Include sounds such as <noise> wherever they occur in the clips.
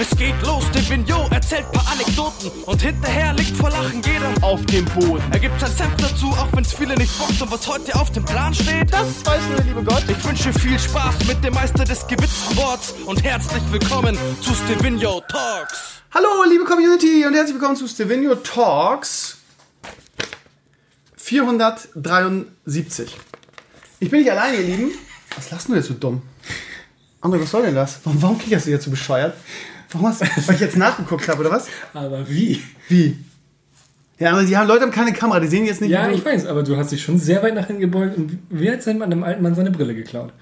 Es geht los, der Vignot erzählt paar Anekdoten und hinterher liegt vor Lachen jeder auf dem Boden. Er gibt sein Senf dazu, auch wenn's viele nicht bockt und was heute auf dem Plan steht. Das weiß nur der liebe Gott. Ich wünsche viel Spaß mit dem Meister des gewitzten Worts und herzlich willkommen zu Stevino Talks. Hallo, liebe Community und herzlich willkommen zu Stevino Talks 473. Ich bin nicht alleine, ihr Lieben. Was lachst du jetzt so dumm? André, was soll denn das? Warum, warum kickerst du jetzt so bescheuert? Warum hast du, weil ich jetzt nachgeguckt habe, oder was? Aber wie? Wie? Ja, aber die haben Leute haben keine Kamera, die sehen jetzt nicht. Ja, ich weiß, aber du hast dich schon sehr weit nach hinten gebeugt und wie hat sein einem alten Mann seine Brille geklaut?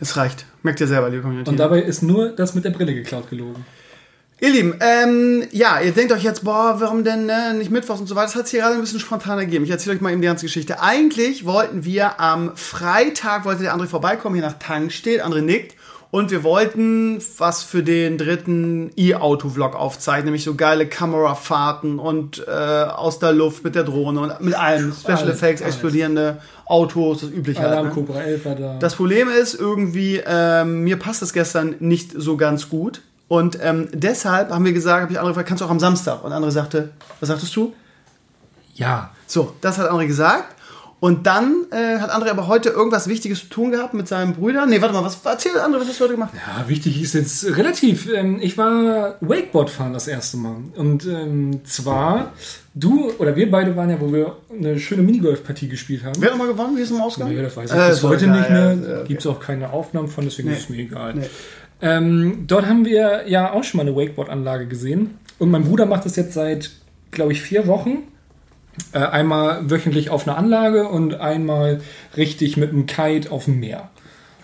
Es reicht. Merkt ihr selber, liebe Community. Und dabei ist nur das mit der Brille geklaut gelogen. Ihr Lieben, ähm, ja, ihr denkt euch jetzt, boah, warum denn ne, nicht Mittwochs und so weiter. Das hat hier gerade ein bisschen spontan ergeben. Ich erzähle euch mal eben die ganze Geschichte. Eigentlich wollten wir am Freitag, wollte der André vorbeikommen, hier nach Tankstedt. André nickt. Und wir wollten was für den dritten E-Auto-Vlog aufzeichnen, nämlich so geile Kamerafahrten und äh, aus der Luft mit der Drohne und mit allem. Special Alles, Effects, alles. explodierende Autos, das übliche halt. Alarm Ne? Cobra 11 war da. Das Problem ist irgendwie, ähm, mir passt das gestern nicht so ganz gut. Und ähm, deshalb haben wir gesagt, habe ich andere gefragt, kannst du auch am Samstag? Und andere sagte, was sagtest du? ja. So, das hat André gesagt. Und dann äh, hat André aber heute irgendwas Wichtiges zu tun gehabt mit seinem Brüder. Nee, warte mal, was erzähl André, was hast du heute gemacht? Ja, wichtig ist jetzt relativ. Ähm, ich war Wakeboard fahren das erste Mal. Und ähm, zwar, du oder wir beide waren ja, wo wir eine schöne Minigolf-Partie gespielt haben. Wer hat nochmal gewonnen? Wie ist es im Ausgang? Nee, das weiß ich Äh, bis heute ja, nicht mehr. ja, okay. Gibt es auch keine Aufnahmen von, deswegen Nee. ist es mir egal. Nee. Ähm, dort haben wir ja auch schon mal eine Wakeboard-Anlage gesehen. Und mein Bruder macht das jetzt seit, glaube ich, vier Wochen. Äh, einmal wöchentlich auf einer Anlage und einmal richtig mit einem Kite auf dem Meer.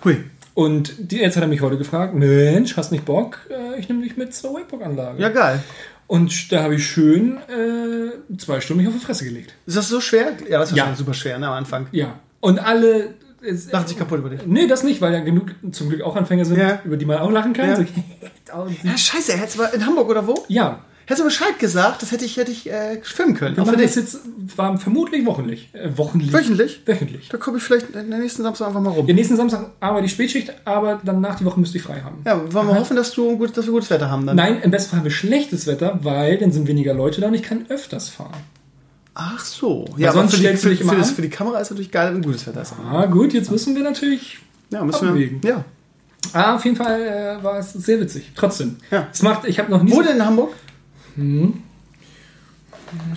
Hui. Und die, jetzt hat er mich heute gefragt, Mensch, hast nicht Bock? Äh, ich nehme dich mit zur Wakeboard-Anlage. Ja, geil. Und da habe ich schön äh, zwei Stunden mich auf die Fresse gelegt. Ist das so schwer? Ja, das war Ja. schon super schwer ne, am Anfang. Ja. Und alle... Es, Lacht sich kaputt über dich. Nee, das nicht, weil ja genug zum Glück auch Anfänger sind, Ja. über die man auch lachen kann. Ja. So, <laughs> Ja, scheiße, hättest du mal in Hamburg oder wo? ja, Hättest du Bescheid gesagt, das hätte ich, hätte ich äh, filmen können. wir machen das jetzt war vermutlich wochenlich. Äh, wochenlich. Wöchentlich? Wöchentlich. Da komme ich vielleicht den nächsten Samstag einfach mal rum. Den nächsten Samstag arbeite ich Spätschicht, aber dann nach die Woche müsste ich frei haben. Ja, wollen wir hoffen, dass, du gut, dass wir gutes Wetter haben dann. Nein, im besten Fall haben wir schlechtes Wetter, weil dann sind weniger Leute da und ich kann öfters fahren. Ach so. Ja, sonst aber für die, stellst du für, dich immer für, das, an. für die Kamera ist natürlich geil, wenn gutes Wetter ist. Ah, gut, jetzt müssen wir natürlich. Ja, müssen wir. Abwägen. Ja. Ah, auf jeden Fall äh, war es sehr witzig. Trotzdem. Ja. Es macht, ich habe noch nie. Wo so- denn in Hamburg? Hm.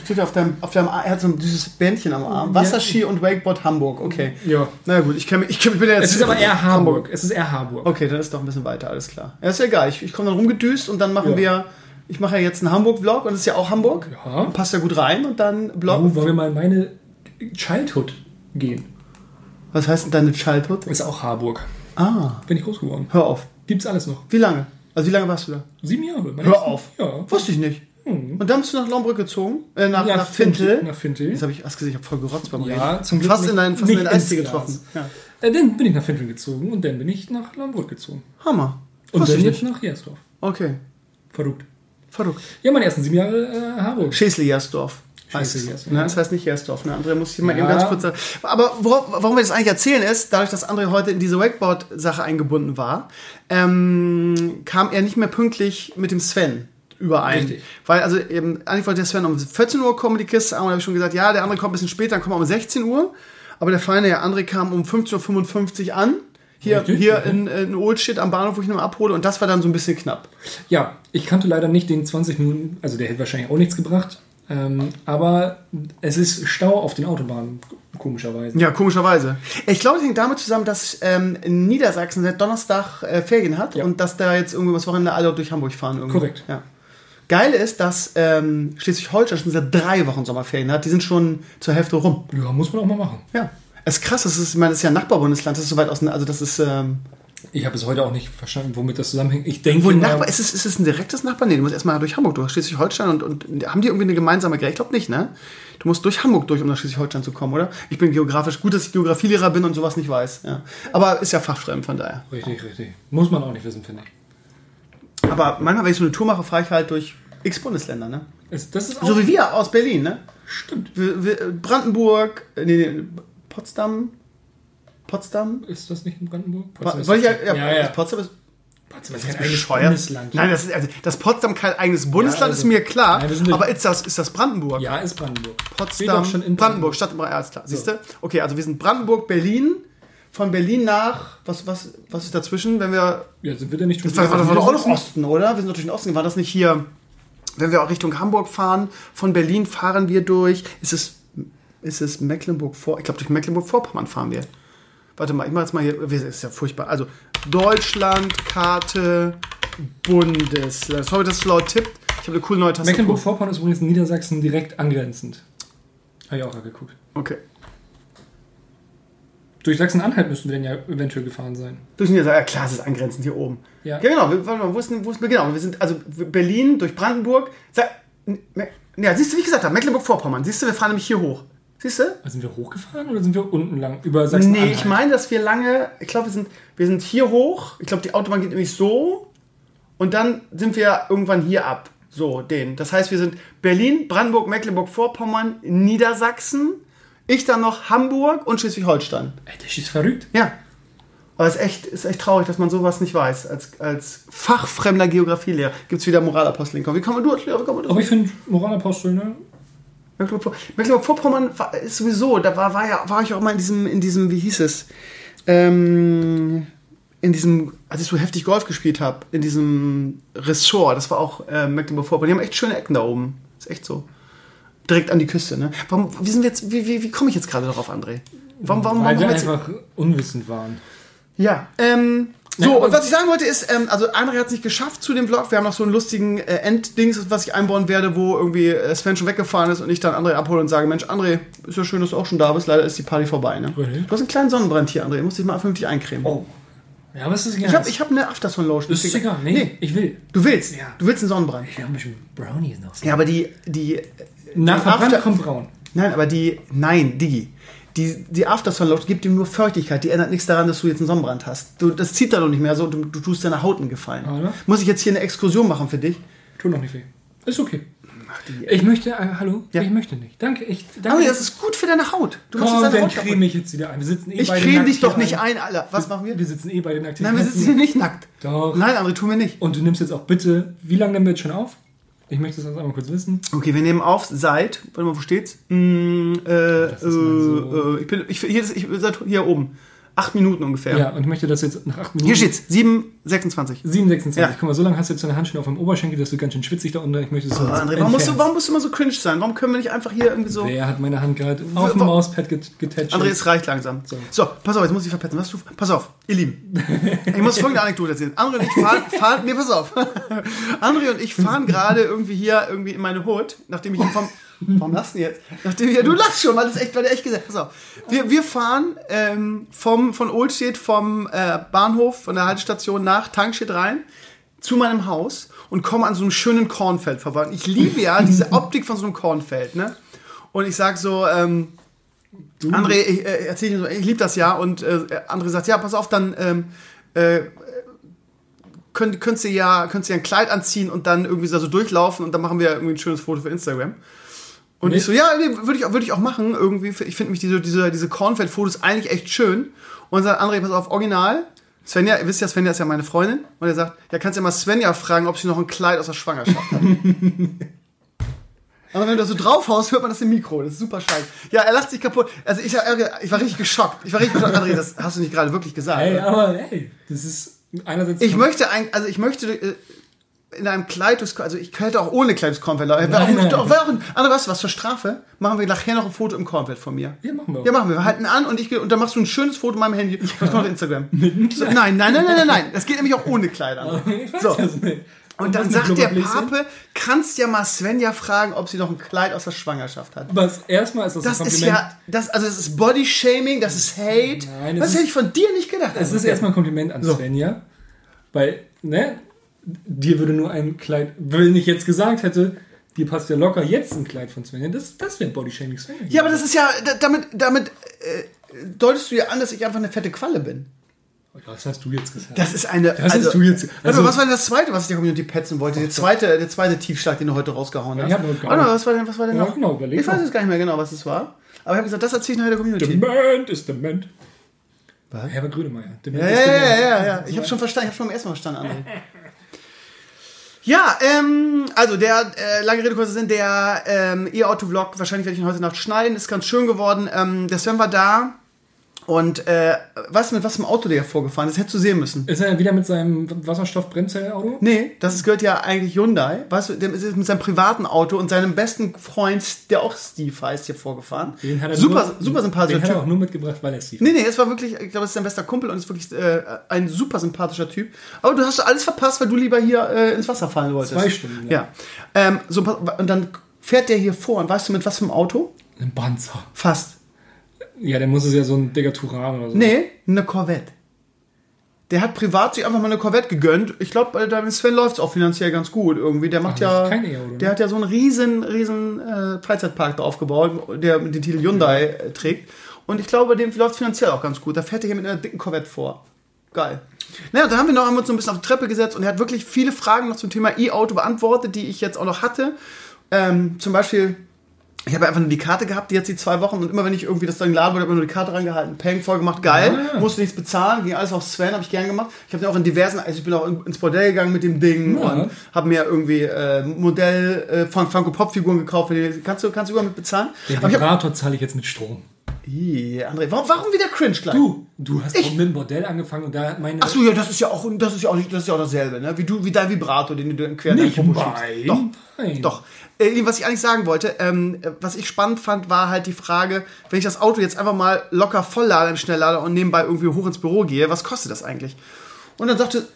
Steht auf deinem, auf deinem Arm, er hat so ein dieses Bändchen am Arm. Wasserski und Wakeboard Hamburg, okay. Ja. Na gut, ich, kenn mich- ich, kenn- bin ja jetzt. Es ist aber eher Hamburg. Es ist eher Hamburg. Okay, dann ist doch ein bisschen weiter, alles klar. Ja, ist ja egal. Ich, ich komme dann rumgedüst und dann machen Ja. wir. Ich mache ja jetzt einen Hamburg-Vlog und es ist ja auch Hamburg. Ja. Passt ja gut rein und dann Blog. Oh, wollen wir mal in meine Childhood gehen? Was heißt denn deine Childhood? Ist auch Harburg. Ah, Bin ich groß geworden. hör auf. Gibt's alles noch. Wie lange? Also wie lange warst du da? Sieben Jahre. Hör auf. Ja. Wusste ich nicht. Und dann bist du nach Lombrück gezogen? Äh, nach, Ja, nach Fintel? Nach Fintel. Jetzt habe ich erst gesehen, ich habe voll gerotzt beim Ja, Reden. zum Glück fast nicht- in deinen, fast in Eistee getroffen. Ja. Äh, dann bin ich nach Fintel gezogen und dann bin ich nach Lambrück gezogen. Hammer. Und Wusste dann ich jetzt nach Jersdorf. Okay, Verrückt. verrückt. Ja, meine ersten sieben Jahre äh, Harburg. Schäsli-Jersdorf. heißt Ne, ja. das heißt nicht Jersdorf. Ne? André muss ich mal eben Ja. ganz kurz sagen. Aber worauf, warum wir das eigentlich erzählen ist, dadurch, dass André heute in diese Wakeboard-Sache eingebunden war, ähm, kam er nicht mehr pünktlich mit dem Sven überein. Richtig. Weil, also eben, eigentlich wollte der Sven um 14 Uhr kommen, die Kiste, da habe ich schon gesagt, ja, der andere kommt ein bisschen später, dann kommt er um 16 Uhr. Aber der feine Herr André kam um 15.55 Uhr an. Hier, Richtig, hier in, in Oldshit am Bahnhof, wo ich ihn abhole. Und das war dann so ein bisschen knapp. Ja, ich kannte leider nicht den 20 Minuten, also der hätte wahrscheinlich auch nichts gebracht. Ähm, aber es ist Stau auf den Autobahnen, komischerweise. Ja, komischerweise. Ich glaube, es hängt damit zusammen, dass ähm, Niedersachsen seit Donnerstag äh, Ferien hat Ja. und dass da jetzt irgendwie was Wochenende alle durch Hamburg fahren. Irgendwie. Korrekt. Ja. Geil ist, dass ähm, Schleswig-Holstein schon seit drei Wochen Sommerferien hat. Die sind schon zur Hälfte rum. Ja, muss man auch mal machen. Ja. Es ist krass, das ist, ich meine, das ist ja ein Nachbarbundesland, das ist so weit auseinander. Also das ist. Ähm, Ich habe es heute auch nicht verstanden, womit das zusammenhängt. Ich denke, wo ein mal- Nachbar, ist, es, ist es ein direktes Nachbar? Nee, du musst erstmal durch Hamburg durch, Schleswig-Holstein und, und haben die irgendwie eine gemeinsame Grenze? Ich glaube nicht, ne? Du musst durch Hamburg durch, um nach Schleswig-Holstein zu kommen, oder? Ich bin geografisch, gut, dass ich Geografielehrer bin und sowas nicht weiß. Ja. Aber ist ja fachfremd, von daher. Richtig, richtig. Muss man auch nicht wissen, finde ich. Aber manchmal, wenn ich so eine Tour mache, fahre ich halt durch x Bundesländer, ne? Es, das ist auch So wie wir aus Berlin, ne? stimmt. Wir, wir, Brandenburg, äh, nee, nee, Potsdam, Potsdam. Ist das nicht in Brandenburg? Ist Wollte ich ja, ja, ja, ja. Potsdam ist, Potsdam ist kein ist eigenes. Bundesland. Nein, das ist, also, dass Potsdam kein eigenes Bundesland also- ist mir klar. Nein, aber ist das, ist das Brandenburg? Ja, ist Brandenburg. Potsdam, schon in Brandenburg, Stadt ja, alles klar. Siehst du? Okay, also wir sind Brandenburg, Berlin. Von Berlin nach, was, was, was ist dazwischen, wenn wir. Ja, sind wir denn nicht schon Das war, war, das war doch auch noch? Osten, oder? Wir sind doch durch den Osten. War das nicht hier, wenn wir auch Richtung Hamburg fahren, von Berlin fahren wir durch. Ist es, ist es Mecklenburg-Vor? Ich glaube, durch Mecklenburg-Vorpommern fahren wir. Warte mal, ich mache jetzt mal hier. Das ist ja furchtbar. Also, Deutschland, Karte, Bundesland. Sorry, dass es laut tippt. Ich habe eine coole neue Tastatur. Mecklenburg-Vorpommern ist übrigens Niedersachsen direkt angrenzend. Habe ich auch mal geguckt. Okay. Durch Sachsen-Anhalt müssten wir denn ja eventuell gefahren sein. Durch Niedersachsen, ja klar, es ist angrenzend hier oben. Ja. genau, wir, warte mal, wo ist, denn- wo ist, genau, wir sind, also Berlin durch Brandenburg, ja, siehst du, wie ich gesagt habe, Mecklenburg-Vorpommern, siehst du, wir fahren nämlich hier hoch. Siehst du? Also sind wir hochgefahren oder sind wir unten lang? Über Sachsen-Anhalt? Nee, ich meine, dass wir lange, ich glaube, wir sind, wir sind hier hoch, ich glaube, die Autobahn geht nämlich so und dann sind wir irgendwann hier ab. So, den. Das heißt, wir sind Berlin, Brandenburg, Mecklenburg-Vorpommern, Niedersachsen, ich dann noch Hamburg und Schleswig-Holstein. Ey, das ist verrückt. Ja. Aber es ist echt, ist echt traurig, dass man sowas nicht weiß. Als, als fachfremder Geografielehrer gibt es wieder Moralapostel. Wie kann man du? Wie kann man? Aber ich finde Moralapostel, ne? Mecklenburg- Mecklenburg-Vorpommern ist sowieso, da war, war, ja, war ich auch mal in diesem, in diesem, wie hieß es? Ähm, in diesem, als ich so heftig Golf gespielt habe, in diesem Ressort, das war auch äh, Mecklenburg-Vorpommern. Die haben echt schöne Ecken da oben. Ist echt so. Direkt an die Küste, ne? Warum, wie sind wir jetzt, wie, wie, wie komme ich jetzt gerade darauf, André? Warum, warum, Weil warum wir einfach unwissend waren. Ja, ähm, Ja, so, aber- und was ich sagen wollte ist, ähm, also André hat es nicht geschafft zu dem Vlog. Wir haben noch so einen lustigen äh, Enddings, was ich einbauen werde, wo irgendwie äh, Sven schon weggefahren ist und ich dann André abhole und sage, Mensch, André, ist ja schön, dass du auch schon da bist. Leider ist die Party vorbei, ne? Okay. Du hast einen kleinen Sonnenbrand hier, André. Du musst dich mal vernünftig eincremen. Oh. Ja, was ist egal? Ich habe ich hab eine Aftersun-Lotion. das ist egal. Nee, ich will. Du willst. Ja. Du willst einen Sonnenbrand. Ich habe ein bisschen Brownies noch. Ja, aber die, die, Nach die Verbrannt After- kommt braun. nein, aber die, nein, Digi. Die, die Aftersun-Lotion gibt dir nur Feuchtigkeit. Die ändert nichts daran, dass du jetzt einen Sonnenbrand hast. Du, das zieht da doch nicht mehr so. Du, du tust deiner Haut einen Gefallen. Oder? Muss ich jetzt hier eine Exkursion machen für dich? Tut noch nicht weh. Ist okay. Ich möchte, äh, hallo? Ja. Ich möchte nicht. Danke, ich, danke. Aber das ist gut für deine Haut. Du machst Komm, deine dann Haut creme ich jetzt wieder ein. Wir sitzen eh Ich creme dich doch nicht ein, Alter. Was machen wir? Wir sitzen eh beide nackt hier. Nein, wir sitzen hier nicht nackt. Doch. Nein, André, tun wir nicht. Und du nimmst jetzt auch bitte, wie lange nehmen wir jetzt schon auf? Ich möchte das jetzt einmal kurz wissen. Okay, wir nehmen auf seit, warte mal, wo steht's? Mm, äh, mal so. äh, äh, ich bin, ich, hier, ich hier oben. Acht Minuten ungefähr. Ja, und ich möchte das jetzt nach acht Minuten. Hier steht's, 7,26. 7,26. Ja. Guck mal, so lange hast du jetzt deine Handschuhe auf dem Oberschenkel, dass du ganz schön schwitzig da unten. Ich möchte das so Oh, André, warum musst, du, warum musst du immer so cringe sein? Warum können wir nicht einfach hier irgendwie so... Wer hat meine Hand gerade auf dem Mauspad get getätschelt? André, es reicht langsam. So. So. pass auf, jetzt muss ich verpetzen. Was du, pass auf, ihr Lieben. <laughs> Ich muss folgende Anekdote erzählen. André und ich fahren, fahren nee, pass auf. <laughs> André und ich fahren gerade irgendwie hier irgendwie in meine Hut, nachdem ich ihn vom, <laughs> warum denn jetzt? Nachdem wir, du lachst schon, weil das echt, weil der echt gesagt, pass auf. Wir, wir fahren, ähm, vom, von Oldstedt, vom, äh, Bahnhof, von der Haltestation nach Tankstedt rein, zu meinem Haus und kommen an so einem schönen Kornfeld vorbei. Und ich liebe ja diese <laughs> Optik von so einem Kornfeld, ne? Und ich sag so, ähm, André, ich äh, erzähl dir so, ich liebe das ja und äh, André sagt, ja, pass auf, dann ähm, äh, könnt, könntest du ja, könntest du ja ein Kleid anziehen und dann irgendwie da so durchlaufen und dann machen wir irgendwie ein schönes Foto für Instagram. Und Nee. ich so, ja, nee, würde ich, auch- würd ich auch machen. Irgendwie, ich finde mich diese, diese, diese Kornfeld-Fotos eigentlich echt schön. Und dann sagt André, pass auf, original. Svenja, ihr wisst ja, Svenja ist ja meine Freundin. Und er sagt, ja, kannst ja mal Svenja fragen, ob sie noch ein Kleid aus der Schwangerschaft hat. <laughs> Aber wenn du das so draufhaust, hört man das im Mikro. Das ist super scheiße. Ja, er lacht sich kaputt. Also ich, ich war richtig geschockt. Ich war richtig geschockt. André, das hast du nicht gerade wirklich gesagt. Ey, oder? aber ey, das ist einerseits. Ich möchte ein, also ich möchte äh, in einem Kleid, durchs- also ich hätte auch ohne Kleid durchs Kornfeld laufen. Wäre auch, wäre auch ein, weißt du was, zur Strafe machen wir nachher noch ein Foto im Kornfeld von mir. Ja, machen wir. Ja, machen wir. Wir halten an und, ich, und dann machst du ein schönes Foto in meinem Handy. Das kommt auf Instagram. <laughs> So, nein, nein, nein, nein, nein, nein. Das geht nämlich auch ohne Kleid an. <laughs> Ich weiß So. das nicht. Und dann was sagt der? Pape, kannst ja mal Svenja fragen, ob sie noch ein Kleid aus der Schwangerschaft hat. Was erstmal ist das, Das ein ist Kompliment. ja, das, also es ist Body-Shaming, das ist Hate. Nein, es das ist- hätte ich von dir nicht gedacht. Es ist erstmal ein Kompliment an So. Svenja. Weil, ne, dir würde nur ein Kleid, wenn ich jetzt gesagt hätte, dir passt ja locker jetzt ein Kleid von Svenja, das, das wäre Bodyshaming Svenja. Ja, aber das ist ja, da- damit, damit äh, deutest du ja an, dass ich einfach eine fette Qualle bin. Das hast du jetzt gesagt. Das ist eine. Das hast du jetzt- Also, also- was war denn das zweite, was ich der Community petzen wollte? Der zweite, der zweite Tiefschlag, den du heute rausgehauen hast. ich hab noch gar Warte mal, was war denn, was war denn Ja, noch? genau, ich weiß jetzt gar nicht mehr genau, was es war. Aber ich habe gesagt, das erzähle ich nachher der Community. Dement ist dement. Was? Herbert Grönemeyer. Ja, ja, ja, ja, ja, ja. Ich habe schon verstanden, ich habe schon beim ersten Mal verstanden, André. <laughs> Ja, ähm, also der, äh, lange Rede, kurzer Sinn, der ähm, E-Auto-Vlog, wahrscheinlich werde ich ihn heute Nacht schneiden, ist ganz schön geworden. Ähm, der Sven war da und äh, weißt du, mit was für einem Auto der vorgefahren ist? Hättest du sehen müssen. Ist er wieder mit seinem Wasserstoff-Brennzellauto? Nee, das ist, gehört ja eigentlich Hyundai. Weißt du, der ist mit seinem privaten Auto und seinem besten Freund, der auch Steve heißt, hier vorgefahren. Den hat er super, nur, super sympathischer Den hat er Typ. auch nur mitgebracht, weil er Steve Nee, nee, es war wirklich, ich glaube, es ist sein bester Kumpel und ist wirklich äh, ein super sympathischer Typ. Aber du hast alles verpasst, weil du lieber hier äh, ins Wasser fallen wolltest. Zwei Stunden lang. Ja. Ähm, so, und dann fährt der hier vor und weißt du mit was für einem Auto? Ein Panzer. Fast. Ja, der muss es ja so ein dicker Turan oder so. Nee, eine Corvette. Der hat privat sich einfach mal eine Corvette gegönnt. Ich glaube, bei deinem Sven läuft es auch finanziell ganz gut irgendwie. Der macht Ach, ja, E-Auto, ne? der hat ja so einen riesen, riesen äh, Freizeitpark da aufgebaut, der mit den Titel Hyundai äh, trägt. Und ich glaube, bei dem läuft finanziell auch ganz gut. Da fährt er hier mit einer dicken Corvette vor. Geil. Naja, da haben wir noch haben wir uns so ein bisschen auf die Treppe gesetzt und er hat wirklich viele Fragen noch zum Thema E-Auto beantwortet, die ich jetzt auch noch hatte. Ähm, zum Beispiel, ich habe einfach nur die Karte gehabt, die jetzt die zwei Wochen und immer wenn ich irgendwie das dann geladen wurde, habe ich nur die Karte rangehalten, Peng voll gemacht, geil, Ah. musste nichts bezahlen, ging alles auf Sven, habe ich gern gemacht. Ich habe dann auch in diversen, also ich bin auch in- ins Bordell gegangen mit dem Ding Ja. und habe mir irgendwie äh, Modell äh, von Funko Pop Figuren gekauft. Kannst du kannst du überhaupt mit bezahlen? Den Vibrator zahle ich jetzt mit Strom. Ih, André, warum, warum wieder cringe gleich? Du, du hast Ich- auch mit dem Bordell angefangen und da hat meine. Ach so, ja, das ist ja auch, das ist ja auch, nicht, das ist ja auch dasselbe, ne? Wie du, wie dein Vibrator, den du quer dein Nicht Popo schiebst. Doch, Nein. doch. Äh, was ich eigentlich sagen wollte, ähm, äh, was ich spannend fand, war halt die Frage, wenn ich das Auto jetzt einfach mal locker volllade im Schnelllader und nebenbei irgendwie hoch ins Büro gehe, was kostet das eigentlich? Und dann sagte,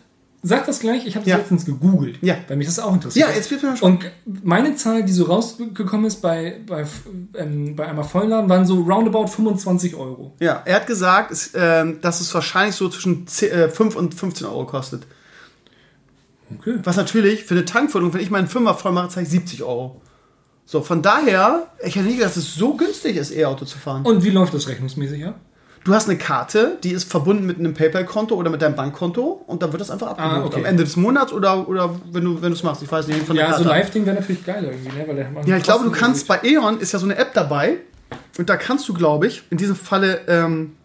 Sag das gleich, ich habe das Ja. letztens gegoogelt, Ja. weil mich das auch interessiert. ja, jetzt wird mir schon. Und meine Zahl, die so rausgekommen ist bei, bei, ähm, bei einmal Vollladen, waren so roundabout 25 Euro. Ja, er hat gesagt, es, ähm, dass es wahrscheinlich so zwischen 10, äh, 5 und 15 Euro kostet. Okay. Was natürlich für eine Tankfüllung, wenn ich meinen Fünfer voll mache, zahle ich 70 Euro. So, von daher, ich hätte nicht gedacht, dass es so günstig ist, E-Auto zu fahren. Und wie läuft das rechnungsmäßig ab? Du hast eine Karte, die ist verbunden mit einem PayPal-Konto oder mit deinem Bankkonto und dann wird das einfach abgebucht. Ah, okay. Am Ende des Monats oder, oder wenn du wenn du es machst. Ich weiß nicht, von der Ja, so Karte. ab. Live-Ding wäre natürlich geil irgendwie, ne? Weil Ja, ich glaube, du kannst bei E.ON ist ja so eine App dabei und da kannst du, glaube ich, in diesem Falle, ähm,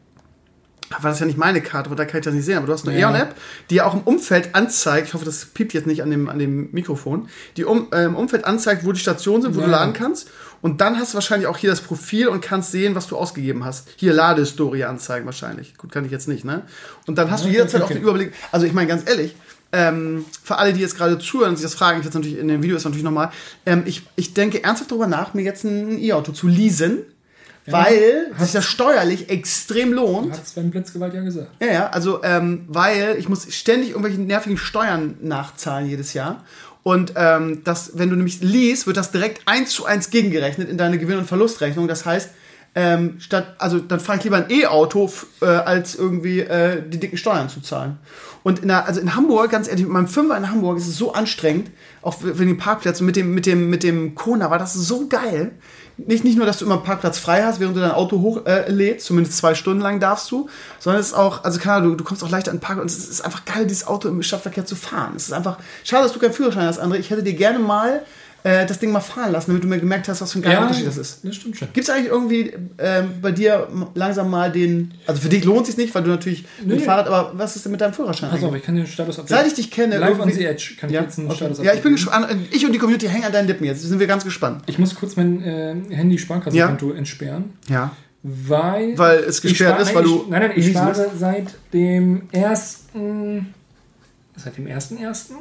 war das ja nicht meine Karte, aber da kann ich das nicht sehen, aber du hast eine Ja. E.ON-App, die ja auch im Umfeld anzeigt, ich hoffe, das piept jetzt nicht an dem, an dem Mikrofon, die um, äh, im Umfeld anzeigt, wo die Stationen sind, wo du Ja. laden kannst und dann hast du wahrscheinlich auch hier das Profil und kannst sehen, was du ausgegeben hast. Hier Ladehistorie anzeigen wahrscheinlich. Gut, kann ich jetzt nicht, ne? Und dann hast du Ja, jederzeit okay, auch den. Überblick, also ich meine ganz ehrlich, ähm, für alle, die jetzt gerade zuhören und sich das fragen, ich jetzt natürlich in dem Video ist natürlich nochmal, ähm, ich, ich denke ernsthaft darüber nach, mir jetzt ein E-Auto zu leasen, weil sich das steuerlich extrem lohnt. Hat Sven Blitzgewalt ja gesagt. Ja, ja, also ähm, weil ich muss ständig irgendwelche nervigen Steuern nachzahlen jedes Jahr. Und ähm, das, wenn du nämlich liest, wird das direkt eins zu eins gegengerechnet in deine Gewinn- und Verlustrechnung. Das heißt, ähm, statt, also dann fahre ich lieber ein E-Auto, äh, als irgendwie äh, die dicken Steuern zu zahlen. Und in der, also in Hamburg, ganz ehrlich, mit meinem Fünfer in Hamburg ist es so anstrengend, auch wegen den Parkplätzen, mit dem, mit dem, mit dem Kona war das so geil. Nicht, nicht nur, dass du immer einen Parkplatz frei hast, während du dein Auto hochlädst, äh, zumindest zwei Stunden lang darfst du, sondern es ist auch, also keine Ahnung, du, du kommst auch leichter an den Park und es ist einfach geil, dieses Auto im Stadtverkehr zu fahren. Es ist einfach, schade, dass du keinen Führerschein hast, André. Ich hätte dir gerne mal äh, das Ding mal fahren lassen, damit du mir gemerkt hast, was für ein geiler Unterschied das ist. Das stimmt schon. Gibt es eigentlich irgendwie ähm, bei dir langsam mal den, also für dich lohnt es sich nicht, weil du natürlich mit dem Fahrrad, aber was ist denn mit deinem Führerschein Pass auf, ich kann den Status update. Seit ich dich kenne, Live on the Edge kann ich Ja, jetzt einen okay. Status ja, ich bin gespannt. Ich und die Community hängen an deinen Lippen jetzt. Sind wir ganz gespannt. Ich muss kurz mein äh, Handy-Sparkassenkonto entsperren. Ja. Weil, Weil es gesperrt ist, weil du Nein, nein, ich spare seit dem ersten. Seit dem ersten ersten?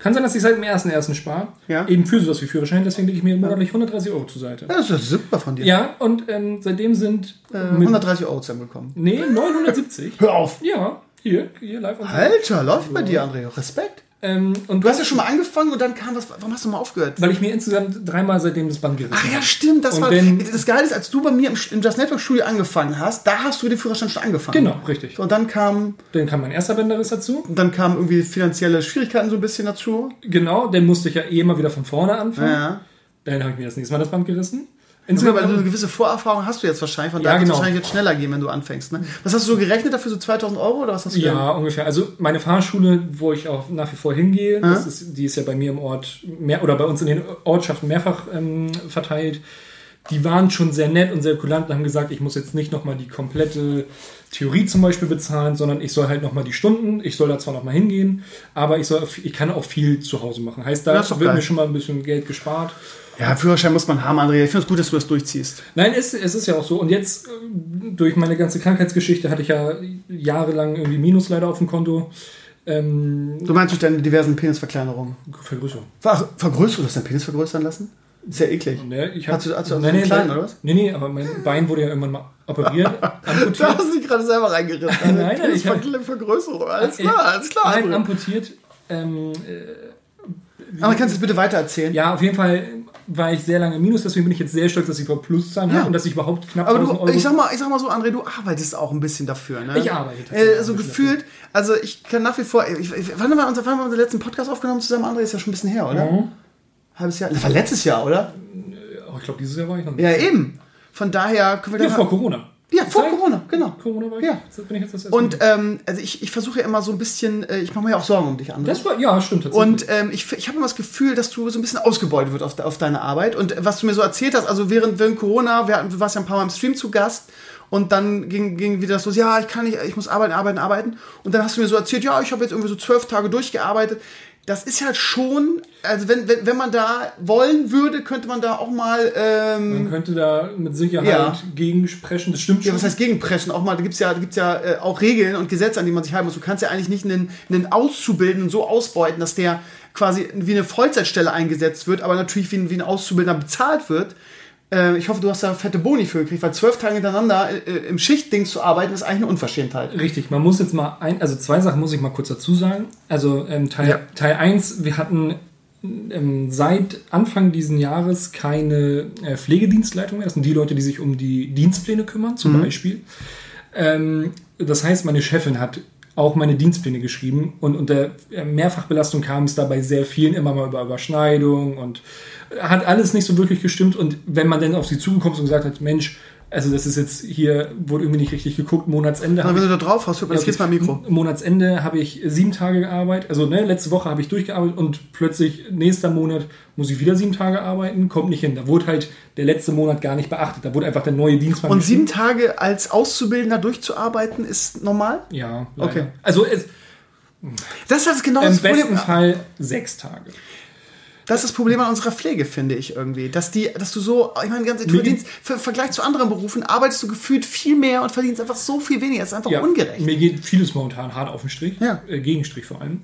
Kann sein, dass ich seit dem ersten ersten spare. Ja. Eben für sowas wie Führerschein, deswegen lege ich mir monatlich 130 Euro zur Seite. Ja, das ist super von dir. Ja, und ähm, seitdem sind. Äh, mit- 130 Euro zusammenbekommen. Nee, 970. Hör auf. ja, hier, hier live Alter, läuft bei dir, André. Respekt. Ähm, und Du hast ja schon mal angefangen und dann kam was. Warum hast du mal aufgehört? Weil ich mir insgesamt dreimal seitdem das Band gerissen Ach ja, habe. stimmt. Das Und war. wenn- das Geile ist, als du bei mir im, im Just Network Studio angefangen hast, da hast du den Führerschein schon angefangen. Genau, richtig. Und dann kam, Dann kam mein erster Bänderriss dazu. dann kamen irgendwie finanzielle Schwierigkeiten so ein bisschen dazu. Genau, dann musste ich ja eh immer wieder von vorne anfangen. Ja. Dann habe ich mir das nächste Mal das Band gerissen. Insgesamt, weil du eine Insgesamt, gewisse Vorerfahrung hast du jetzt wahrscheinlich, von Ja, daher genau. wahrscheinlich jetzt schneller gehen, wenn du anfängst. Ne? Was hast du so gerechnet dafür, so 2000 Euro oder was hast du ja, ungefähr. Also meine Fahrschule, wo ich auch nach wie vor hingehe, das ist, die ist ja bei mir im Ort, mehr, oder bei uns in den Ortschaften mehrfach ähm, verteilt. die waren schon sehr nett und sehr kulant und haben gesagt, ich muss jetzt nicht nochmal die komplette Theorie zum Beispiel bezahlen, sondern ich soll halt nochmal die Stunden, ich soll da zwar nochmal hingehen, aber ich, soll, ich kann auch viel zu Hause machen. Heißt, da wird geil. mir schon mal ein bisschen Geld gespart. Ja, Führerschein muss man haben, André. Ich finde es gut, dass du das durchziehst. Nein, es, es ist ja auch so. Und jetzt, äh, durch meine ganze Krankheitsgeschichte, hatte ich ja jahrelang irgendwie Minus leider auf dem Konto. Ähm, Du meinst durch deine diversen Penisverkleinerungen. Vergrößerung. Ach, vergrößert? Du hast deinen Penis vergrößern lassen? Ja eklig. Ne, ich hab, Hast du- hast du also einen kleinen, oder was? Nee, nee, aber mein Bein wurde ja irgendwann mal operiert, <laughs> Du amputiert. hast dich gerade selber reingerissen. <laughs> Nein, nein, ich hab- Penisvergrößerung. Alles klar, alles klar. Nein, André. amputiert. Ähm, Aber kannst du es bitte weiter erzählen? ja, auf jeden Fall war ich sehr lange im Minus, deswegen bin ich jetzt sehr stolz, dass ich überhaupt Pluszahlen Ja. habe und dass ich überhaupt knapp Aber 1000 du, ich sag, mal, ich sag mal so, André, du arbeitest auch ein bisschen dafür, ne? Ich arbeite tatsächlich Äh, so bisschen gefühlt, also ich kann nach wie vor, ich, ich, wann, haben wir unser, wann haben wir unseren letzten Podcast aufgenommen zusammen, André? Ist ja schon ein bisschen her, oder? Mhm. Halbes Jahr? Das war letztes Jahr, oder? oh, ich glaube, dieses Jahr war ich noch nicht. Ja, eben. Von daher können wir Ja, da vor Corona. Ja, vor Zeit? Corona, genau. Corona war ich. Ja. Bin ich jetzt das erste Und ähm, also ich, ich versuche ja immer so ein bisschen, äh, ich mache mir ja auch Sorgen um dich, das war, ja, stimmt tatsächlich. Und ähm, ich, ich habe immer das Gefühl, dass du so ein bisschen ausgebeutet wird auf, de- auf deine Arbeit. Und äh, was du mir so erzählt hast, also während, während Corona, wir, hatten- du warst ja ein paar Mal im Stream zu Gast und dann ging, ging wieder das so, ja, ich kann nicht, ich muss arbeiten, arbeiten, arbeiten. Und dann hast du mir so erzählt, ja, ich habe jetzt irgendwie so zwölf Tage durchgearbeitet. Das ist halt schon, also wenn, wenn, wenn man da wollen würde, könnte man da auch mal, ähm, Man könnte da mit Sicherheit Ja. gegensprechen, das stimmt ja, schon. was heißt gegenpreschen? Auch mal, da gibt's ja, da gibt's ja äh, auch Regeln und Gesetze, an die man sich halten muss. Du kannst ja eigentlich nicht einen, einen Auszubildenden so ausbeuten, dass der quasi wie eine Vollzeitstelle eingesetzt wird, aber natürlich wie ein, wie ein Auszubildender bezahlt wird. Äh, ich hoffe, du hast da fette Boni für gekriegt, weil zwölf Tage hintereinander äh, im Schichtding zu arbeiten, ist eigentlich eine Unverschämtheit. Richtig, man muss jetzt mal ein, also zwei Sachen muss ich mal kurz dazu sagen. Also ähm, Teil, Ja. Teil 1, wir hatten ähm, seit Anfang diesen Jahres keine äh, Pflegedienstleitung mehr. Das sind die Leute, die sich um die Dienstpläne kümmern, zum Mhm. Beispiel. Ähm, das heißt, meine Chefin hat auch meine Dienstpläne geschrieben und unter äh, Mehrfachbelastung kam es dabei sehr vielen immer mal über Überschneidung und hat alles nicht so wirklich gestimmt. Und wenn man dann auf sie zugekommen ist und gesagt hat, Mensch, also das ist jetzt hier, wurde irgendwie nicht richtig geguckt, Monatsende. Hab wenn du da drauf hast, hört man das jetzt mal Mikro. Monatsende habe ich sieben Tage gearbeitet. Also ne, letzte Woche habe ich durchgearbeitet und plötzlich nächster Monat muss ich wieder sieben Tage arbeiten. Kommt nicht hin. Da wurde halt der letzte Monat gar nicht beachtet. Da wurde einfach der neue Dienstplan Und sieben. Tage als Auszubildender durchzuarbeiten, ist normal? Ja, leider. Okay. Also es, Das ist genau im das besten Problem. Fall sechs Tage. Das ist das Problem an unserer Pflege, finde ich irgendwie. Dass die, dass du so, ich meine, ganz, du verdienst, im Vergleich zu anderen Berufen arbeitest du gefühlt viel mehr und verdienst einfach so viel weniger. Das ist einfach Ja, ungerecht. Mir geht vieles momentan hart auf den Strich. Ja. Äh, Gegenstrich vor allem.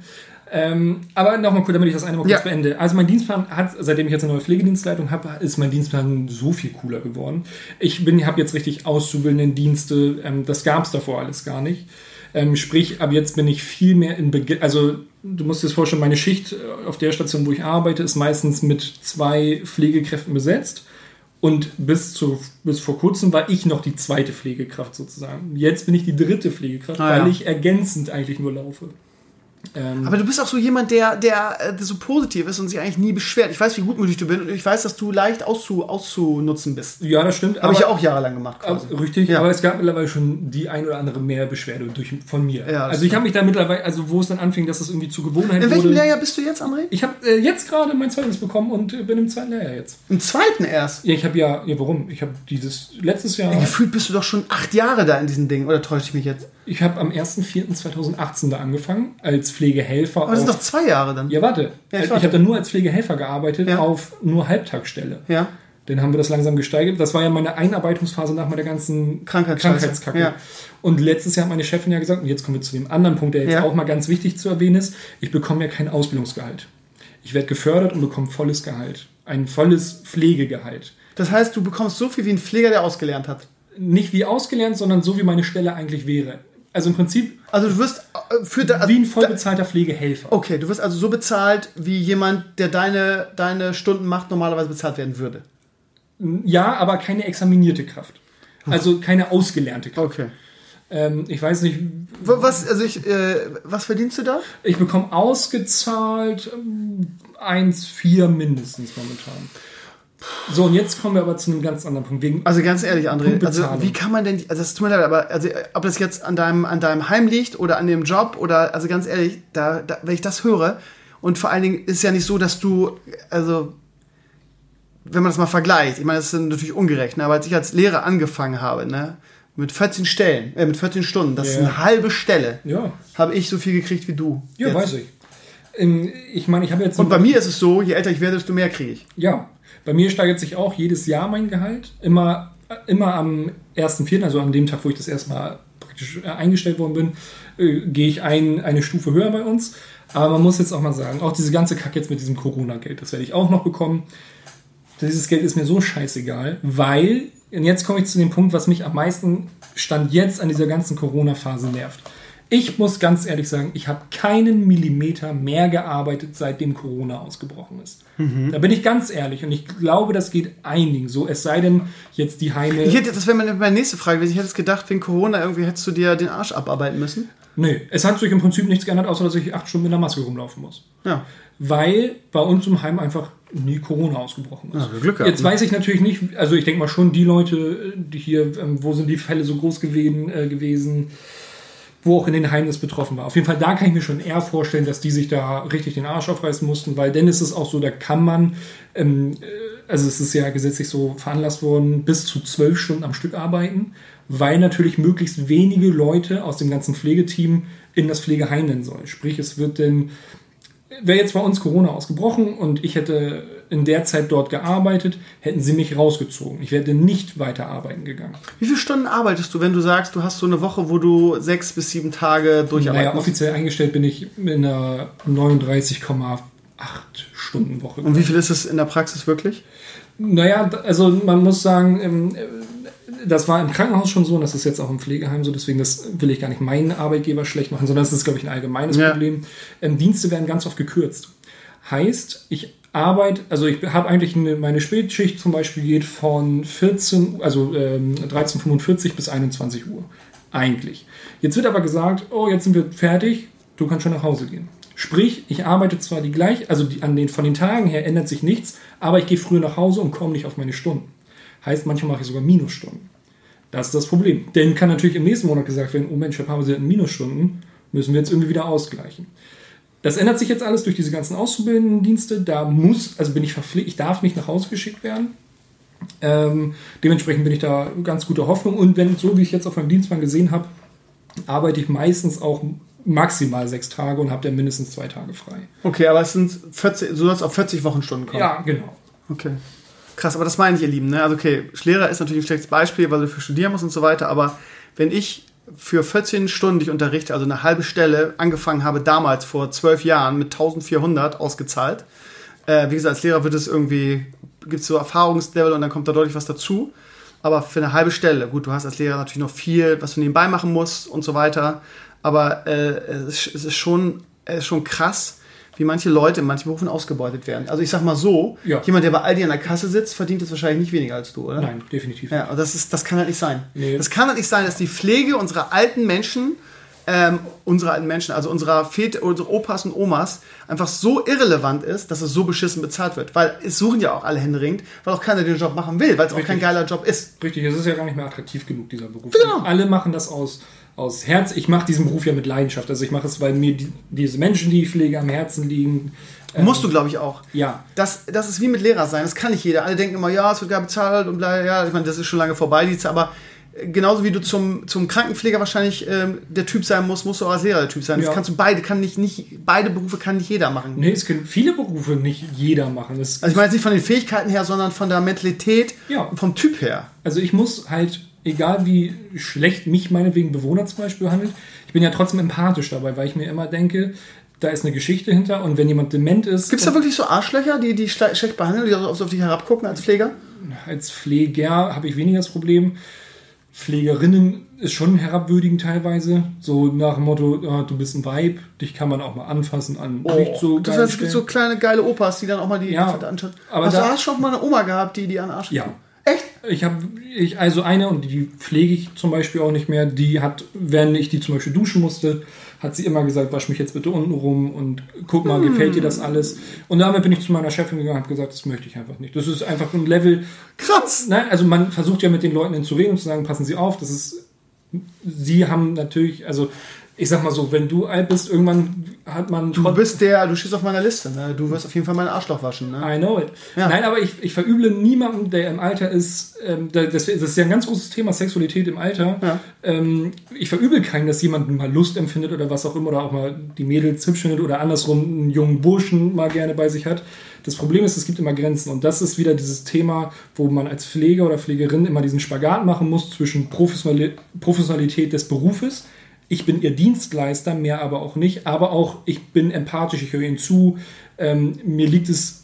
Ähm, aber nochmal kurz, damit ich das eine mal kurz Ja. beende. Also mein Dienstplan hat, seitdem ich jetzt eine neue Pflegedienstleitung habe, ist mein Dienstplan so viel cooler geworden. Ich bin, habe jetzt richtig auszubildenden Dienste. Ähm, das gab es davor alles gar nicht. Ähm, sprich, ab jetzt bin ich viel mehr in Beginn, also du musst dir das vorstellen, meine Schicht äh, auf der Station, wo ich arbeite, ist meistens mit zwei Pflegekräften besetzt. Und bis, zu, bis vor kurzem war ich noch die zweite Pflegekraft sozusagen. Jetzt bin ich die dritte Pflegekraft, Ah, weil ja. ich ergänzend eigentlich nur laufe. Ähm, Aber du bist auch so jemand, der, der, äh, der so positiv ist und sich eigentlich nie beschwert. Ich weiß, wie gutmütig du bist und ich weiß, dass du leicht auszu, auszunutzen bist. ja, das stimmt. Habe ich ja auch jahrelang gemacht. Quasi. Aber, richtig, Ja. aber es gab mittlerweile schon die ein oder andere mehr Beschwerde durch, von mir. Ja, das also ich habe mich da mittlerweile, also wo es dann anfing, dass es irgendwie zu Gewohnheit In welchem wurde. Lehrjahr bist du jetzt, André? Ich habe äh, jetzt gerade mein Zeugnis bekommen und äh, bin im zweiten Lehrjahr jetzt. Im zweiten erst. Ja, ich habe ja, ja, warum? Ich habe dieses letztes Jahr, Gefühlt bist du doch schon acht Jahre da in diesem Ding. Oder täusche ich mich jetzt? Ich habe am 1.4.2018 da angefangen als Pflegehelfer. Aber das sind doch zwei Jahre dann. Ja, warte. Ja, ich ich warte. habe dann nur als Pflegehelfer gearbeitet Ja. auf nur Halbtagsstelle. Ja. Dann haben wir das langsam gesteigert. Das war ja meine Einarbeitungsphase nach meiner ganzen. Krankheitskacke. Ja. Und letztes Jahr hat meine Chefin ja gesagt, und jetzt kommen wir zu dem anderen Punkt, der jetzt Ja. auch mal ganz wichtig zu erwähnen ist, ich bekomme ja kein Ausbildungsgehalt. Ich werde gefördert und bekomme volles Gehalt. Ein volles Pflegegehalt. Das heißt, du bekommst so viel wie ein Pfleger, der ausgelernt hat. Nicht wie ausgelernt, sondern so wie meine Stelle eigentlich wäre. Also im Prinzip Also du wirst äh, für da, wie ein vollbezahlter Pflegehelfer. Okay, du wirst also so bezahlt, wie jemand, der deine, deine Stunden macht, normalerweise bezahlt werden würde. Ja, aber keine examinierte Kraft. Also keine ausgelernte Kraft. Okay. Ähm, ich weiß nicht, Was, also ich, äh, was verdienst du da? Ich bekomme ausgezahlt ähm, 1,4 mindestens momentan. So, und jetzt kommen wir aber zu einem ganz anderen Punkt. Wegen, Also ganz ehrlich, André, also wie kann man denn, also es tut mir leid, aber also, ob das jetzt an deinem, an deinem Heim liegt oder an dem Job oder, also ganz ehrlich, da, da, wenn ich das höre und vor allen Dingen ist ja nicht so, dass du, also wenn man das mal vergleicht, ich meine, das ist natürlich ungerecht, ne? aber als ich als Lehrer angefangen habe, ne, mit 14 Stellen, äh, mit 14 Stunden, das ist Ja. eine halbe Stelle, Ja, habe ich so viel gekriegt wie du. ja Jetzt. weiß ich. Ähm, Ich meine, ich habe jetzt. Und bei mir ist es so, je älter ich werde, desto mehr kriege ich. Ja, bei mir steigert sich auch jedes Jahr mein Gehalt. Immer, immer am 1.4., also an dem Tag, wo ich das erste Mal praktisch äh, eingestellt worden bin, äh, gehe ich ein, eine Stufe höher bei uns. Aber man muss jetzt auch mal sagen, auch diese ganze Kack jetzt mit diesem Corona-Geld, das werde ich auch noch bekommen. Dieses Geld ist mir so scheißegal, weil, und jetzt komme ich zu dem Punkt, was mich am meisten Stand jetzt an dieser ganzen Corona-Phase nervt. Ich muss ganz ehrlich sagen, ich habe keinen Millimeter mehr gearbeitet, seitdem Corona ausgebrochen ist. Da bin ich ganz ehrlich und ich glaube, das geht einigen so, es sei denn, jetzt die Heime. Ich hätte, das wäre meine, meine nächste Frage gewesen. Ich hätte es gedacht, wegen Corona irgendwie hättest du dir den Arsch abarbeiten müssen. Nee, es hat sich im Prinzip nichts geändert, außer dass ich acht Stunden mit einer Maske rumlaufen muss. Ja. Weil bei uns im Heim einfach nie Corona ausgebrochen ist. Ja, Glück gehabt, Jetzt ne? weiß ich natürlich nicht, also ich denke mal schon, die Leute, die hier, ähm, wo sind die Fälle so groß gewesen, äh, gewesen, wo auch in den Heimen das betroffen war. Auf jeden Fall, da kann ich mir schon eher vorstellen, dass die sich da richtig den Arsch aufreißen mussten, weil dann ist es auch so, da kann man, ähm, äh, also es ist ja gesetzlich so veranlasst worden, bis zu zwölf Stunden am Stück arbeiten, weil natürlich möglichst wenige Leute aus dem ganzen Pflegeteam in das Pflegeheim nennen sollen. Sprich, es wird denn wäre jetzt bei uns Corona ausgebrochen und ich hätte in der Zeit dort gearbeitet, hätten sie mich rausgezogen. Ich wäre nicht weiter arbeiten gegangen. Wie viele Stunden arbeitest du, wenn du sagst, du hast so eine Woche, wo du sechs bis sieben Tage durcharbeiten Naja, offiziell eingestellt bin ich in einer 39,8 Stunden Woche. Und wie viel ist es in der Praxis wirklich? Naja, also man muss sagen, ähm, äh, das war im Krankenhaus schon so und das ist jetzt auch im Pflegeheim so, deswegen das will ich gar nicht meinen Arbeitgeber schlecht machen, sondern das ist, glaube ich, ein allgemeines Ja. Problem. Ähm, Dienste werden ganz oft gekürzt. Heißt, ich arbeite, also ich habe eigentlich eine, meine Spätschicht zum Beispiel geht von 14, also ähm, 13.45 bis 21 Uhr. Eigentlich. Jetzt wird aber gesagt, oh, jetzt sind wir fertig, du kannst schon nach Hause gehen. Sprich, ich arbeite zwar die gleich, also die, an den, von den Tagen her ändert sich nichts, aber ich gehe früher nach Hause und komme nicht auf meine Stunden. Heißt, manchmal mache ich sogar Minusstunden. Das ist das Problem. Denn kann natürlich im nächsten Monat gesagt werden, oh Mensch, Pamer, Sie hatten Minusstunden, müssen wir jetzt irgendwie wieder ausgleichen. Das ändert sich jetzt alles durch diese ganzen Auszubildenden-Dienste. Da muss, also bin ich verpflichtet, ich darf nicht nach Hause geschickt werden. Ähm, dementsprechend bin ich da ganz guter Hoffnung. Und wenn, so wie ich jetzt auf meinem Dienstplan gesehen habe, arbeite ich meistens auch maximal sechs Tage und habe dann mindestens zwei Tage frei. Okay, aber es sind 40, du sollst auf 40 Wochenstunden kommen. Ja, genau. Okay. Krass, aber das meine ich, ihr Lieben. Ne? Also okay, Lehrer ist natürlich ein schlechtes Beispiel, weil du für studieren musst und so weiter, aber wenn ich für 14 Stunden dich unterrichte, also eine halbe Stelle, angefangen habe damals vor zwölf Jahren mit 1400 ausgezahlt, äh, wie gesagt, als Lehrer wird es irgendwie, gibt es so Erfahrungslevel und dann kommt da deutlich was dazu, aber für eine halbe Stelle, gut, du hast als Lehrer natürlich noch viel, was du nebenbei machen musst und so weiter, aber äh, es, es ist schon, es ist schon krass, wie manche Leute in manchen Berufen ausgebeutet werden. Also ich sag mal so, Ja. jemand, der bei Aldi an der Kasse sitzt, verdient jetzt wahrscheinlich nicht weniger als du, oder? Nein, definitiv. Ja, und das, ist, das kann halt nicht sein. Nee. Das kann halt nicht sein, dass die Pflege unserer alten Menschen, ähm, unserer alten Menschen, also unserer Väter, unsere Opas und Omas, einfach so irrelevant ist, dass es so beschissen bezahlt wird. Weil es suchen ja auch alle händeringend, weil auch keiner den Job machen will, weil es auch kein geiler Job ist. Richtig, es ist ja gar nicht mehr attraktiv genug, dieser Beruf. Genau. Alle machen das aus, aus Herz. Ich mache diesen Beruf ja mit Leidenschaft. Also ich mache es, weil mir die, diese Menschen, die ich pflege, am Herzen liegen. Ähm, Musst du, glaube ich, auch. Ja. Das, das ist wie mit Lehrer sein. Das kann nicht jeder. Alle denken immer, ja, es wird gar bezahlt und bla, ja. Ich meine, das ist schon lange vorbei, die. Aber äh, genauso wie du zum, zum Krankenpfleger wahrscheinlich ähm, der Typ sein musst, musst du auch als Lehrer der Typ sein. Das Ja. kannst du beide, kann nicht, nicht, beide Berufe kann nicht jeder machen. Nee, es können viele Berufe nicht jeder machen. Es, Also ich meine jetzt nicht von den Fähigkeiten her, sondern von der Mentalität Ja. und vom Typ her. Also ich muss halt, egal wie schlecht mich meinetwegen Bewohner zum Beispiel behandelt, ich bin ja trotzdem empathisch dabei, weil ich mir immer denke, da ist eine Geschichte hinter und wenn jemand dement ist, Gibt es da wirklich so Arschlöcher, die die schle- schlecht behandeln, die auf dich herabgucken als Pfleger? als Pfleger habe ich weniger das Problem. Pflegerinnen ist schon herabwürdigend teilweise. So nach dem Motto, ah, du bist ein Weib, dich kann man auch mal anfassen, an nicht so Oh, das heißt, es gibt so kleine geile Opas, die dann auch mal die Ja, anschauen. aber Hast du da- hast schon mal eine Oma gehabt, die die an Arsch Ja. Echt? Ich habe ich, also eine und die pflege ich zum Beispiel auch nicht mehr. Die hat, wenn ich die zum Beispiel duschen musste, hat sie immer gesagt, wasch mich jetzt bitte unten rum und guck mal, gefällt dir das alles? Und damit bin ich zu meiner Chefin gegangen und habe gesagt, das möchte ich einfach nicht. Das ist einfach ein Level. Krass. Nein, also man versucht ja mit den Leuten zu reden und zu sagen, passen Sie auf, das ist. Sie haben natürlich, also ich sag mal so, wenn du alt bist, irgendwann hat man. Du bist der, du stehst auf meiner Liste, ne? Du wirst auf jeden Fall meinen Arschloch waschen, ne? I know it. Ja. Nein, aber ich, ich verüble niemanden, der im Alter ist. Ähm, da- das, das ist ja ein ganz großes Thema, Sexualität im Alter. Ja. Ähm, ich verübel keinen, dass jemand mal Lust empfindet oder was auch immer, oder auch mal die Mädels hübsch findet oder andersrum einen jungen Burschen mal gerne bei sich hat. Das Problem ist, es gibt immer Grenzen. Und das ist wieder dieses Thema, wo man als Pfleger oder Pflegerin immer diesen Spagat machen muss zwischen Professionali- Professionalität des Berufes. Ich bin ihr Dienstleister, mehr aber auch nicht. Aber auch, ich bin empathisch, ich höre ihnen zu. Ähm, mir liegt es,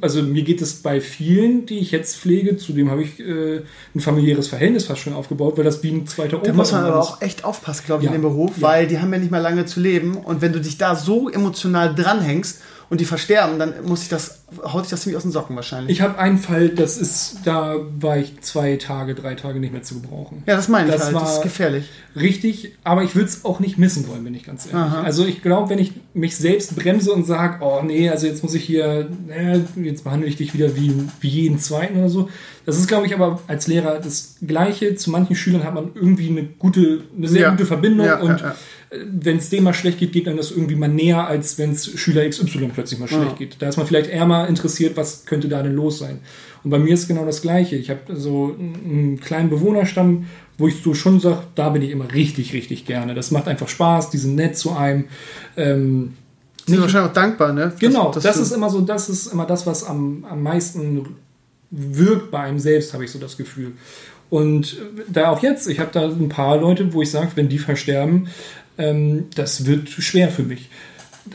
also mir geht es bei vielen, die ich jetzt pflege, zudem habe ich äh, ein familiäres Verhältnis fast schon aufgebaut, weil das wie ein zweiter Opa Da muss man aber ist. auch echt aufpassen, glaube ich, Ja. in dem Beruf, Ja. weil die haben ja nicht mehr lange zu leben. Und wenn du dich da so emotional dranhängst und die versterben, dann muss ich das, haut sich das ziemlich aus den Socken wahrscheinlich. Ich habe einen Fall, das ist, da war ich zwei Tage, drei Tage nicht mehr zu gebrauchen. ja, das meine ich Das halt. das ist gefährlich. Richtig, aber ich würde es auch nicht missen wollen, bin ich ganz ehrlich. Aha. Also ich glaube, wenn ich mich selbst bremse und sage, oh nee, also jetzt muss ich hier, äh, jetzt behandle ich dich wieder wie, wie jeden zweiten oder so. Das ist, glaube ich, aber als Lehrer das Gleiche. Zu manchen Schülern hat man irgendwie eine gute, eine sehr Ja. gute Verbindung Ja, und ja, wenn es dem mal schlecht geht, geht dann das irgendwie mal näher, als wenn es Schüler XY plötzlich mal schlecht Ja. geht. Da ist man vielleicht eher mal interessiert, was könnte da denn los sein. Und bei mir ist genau das Gleiche. Ich habe so einen kleinen Bewohnerstamm, wo ich so schon sage, da bin ich immer richtig, richtig gerne. Das macht einfach Spaß, die sind nett zu einem. Ähm, Die sind wahrscheinlich auch dankbar, ne? genau, das, dass du- ist immer so, das ist immer das, was am, am meisten wirkt bei einem selbst, habe ich so das Gefühl. Und da auch jetzt, ich habe da ein paar Leute, wo ich sage, wenn die versterben, ähm, das wird schwer für mich.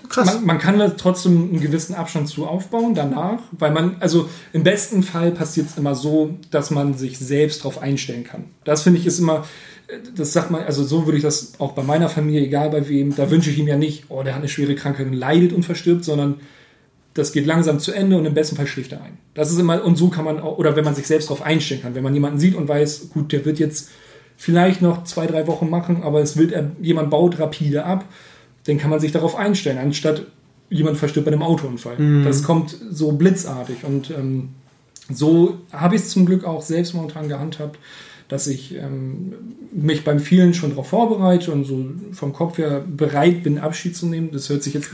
krass. Man, man kann da trotzdem einen gewissen Abstand zu aufbauen danach, weil man, also im besten Fall passiert es immer so, dass man sich selbst darauf einstellen kann. Das finde ich ist immer, das sagt man, also so würde ich das auch bei meiner Familie, egal bei wem, da wünsche ich ihm ja nicht, oh, der hat eine schwere Krankheit und leidet und verstirbt, sondern das geht langsam zu Ende und im besten Fall schläft er ein. Das ist immer, und so kann man auch, oder wenn man sich selbst darauf einstellen kann, wenn man jemanden sieht und weiß, gut, der wird jetzt vielleicht noch zwei, drei Wochen machen, aber es wird, er- jemand baut rapide ab, dann kann man sich darauf einstellen, anstatt jemand verstirbt bei einem Autounfall. Das kommt so blitzartig und ähm, so habe ich es zum Glück auch selbst momentan gehandhabt, dass ich ähm, mich beim vielen schon darauf vorbereite und so vom Kopf her bereit bin, Abschied zu nehmen. Das hört sich jetzt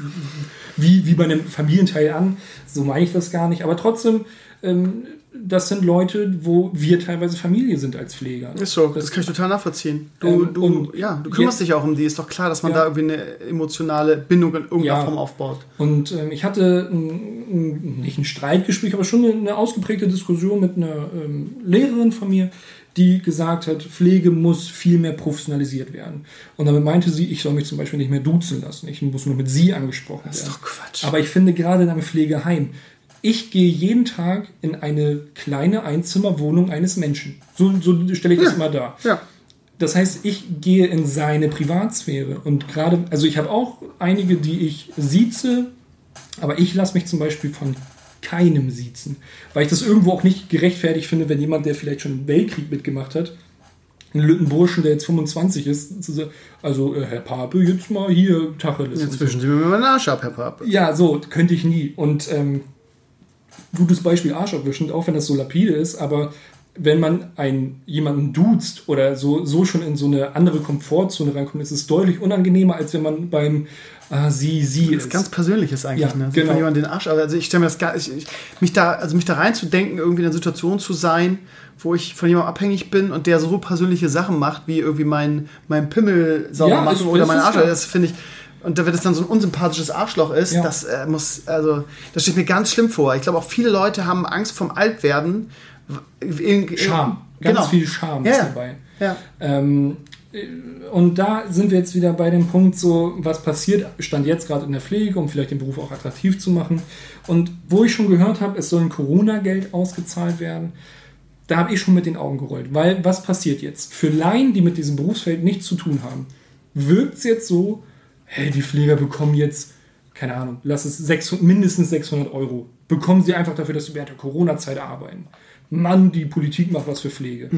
wie, wie bei einem Familienteil an. So meine ich das gar nicht. Aber trotzdem, ähm, das sind Leute, wo wir teilweise Familie sind als Pfleger. Ist so, das kann ich total nachvollziehen. Du, Ähm, du, ja, du kümmerst jetzt- dich auch um die. Ist doch klar, dass man Ja. da irgendwie eine emotionale Bindung in irgendeiner Ja. Form aufbaut. Und ähm, ich hatte ein, ein, nicht ein Streitgespräch, aber schon eine, ausgeprägte Diskussion mit einer ähm, Lehrerin von mir, die gesagt hat, Pflege muss viel mehr professionalisiert werden. Und damit meinte sie, ich soll mich zum Beispiel nicht mehr duzen lassen. Ich muss nur mit sie angesprochen Das ist werden. doch Quatsch. Aber ich finde gerade in einem Pflegeheim, ich gehe jeden Tag in eine kleine Einzimmerwohnung eines Menschen. So, so stelle ich das Ja. immer dar. ja. Das heißt, ich gehe in seine Privatsphäre und gerade, also ich habe auch einige, die ich sieze, aber ich lasse mich zum Beispiel von keinem siezen, weil ich das irgendwo auch nicht gerechtfertigt finde, wenn jemand, der vielleicht schon einen Weltkrieg mitgemacht hat, einen lütten Burschen, der jetzt 25 ist, zu sagen, also äh, Herr Pape, jetzt mal hier Tacheles. so. Inzwischen sind wir meinem Arsch ab, Herr Pape. Ja, so, könnte ich nie. Und ähm, gutes Beispiel Arsch abwischen, auch wenn das so lapide ist, aber wenn man einen, jemanden duzt oder so, so schon in so eine andere Komfortzone reinkommt, ist es deutlich unangenehmer, als wenn man beim ah, sie, sie Das ist. ist ganz Persönliches eigentlich, Ja, ne? Also genau. Wenn jemand den Arsch, also ich stelle mir das gar, ich, ich, mich da, also mich da reinzudenken, irgendwie in einer Situation zu sein, wo ich von jemandem abhängig bin und der so persönliche Sachen macht, wie irgendwie mein, mein Pimmel sauber Ja, machen oder mein Arsch, das finde ich, und da, wenn es dann so ein unsympathisches Arschloch ist, Ja. das äh, muss, also, das steht mir ganz schlimm vor. Ich glaube, auch viele Leute haben Angst vom Altwerden. In- Scham. Ganz Genau. viel Scham Ja, ist dabei. Ja. Ähm, äh, und da sind wir jetzt wieder bei dem Punkt, so was passiert, stand jetzt gerade in der Pflege, um vielleicht den Beruf auch attraktiv zu machen. Und wo ich schon gehört habe, es soll ein Corona-Geld ausgezahlt werden, da habe ich schon mit den Augen gerollt. Weil was passiert jetzt? Für Laien, die mit diesem Berufsfeld nichts zu tun haben, wirkt es jetzt so, hey, die Pfleger bekommen jetzt, keine Ahnung, lass es 600, mindestens 600 Euro. Bekommen sie einfach dafür, dass sie während der Corona-Zeit arbeiten. Mann, die Politik macht was für Pflege.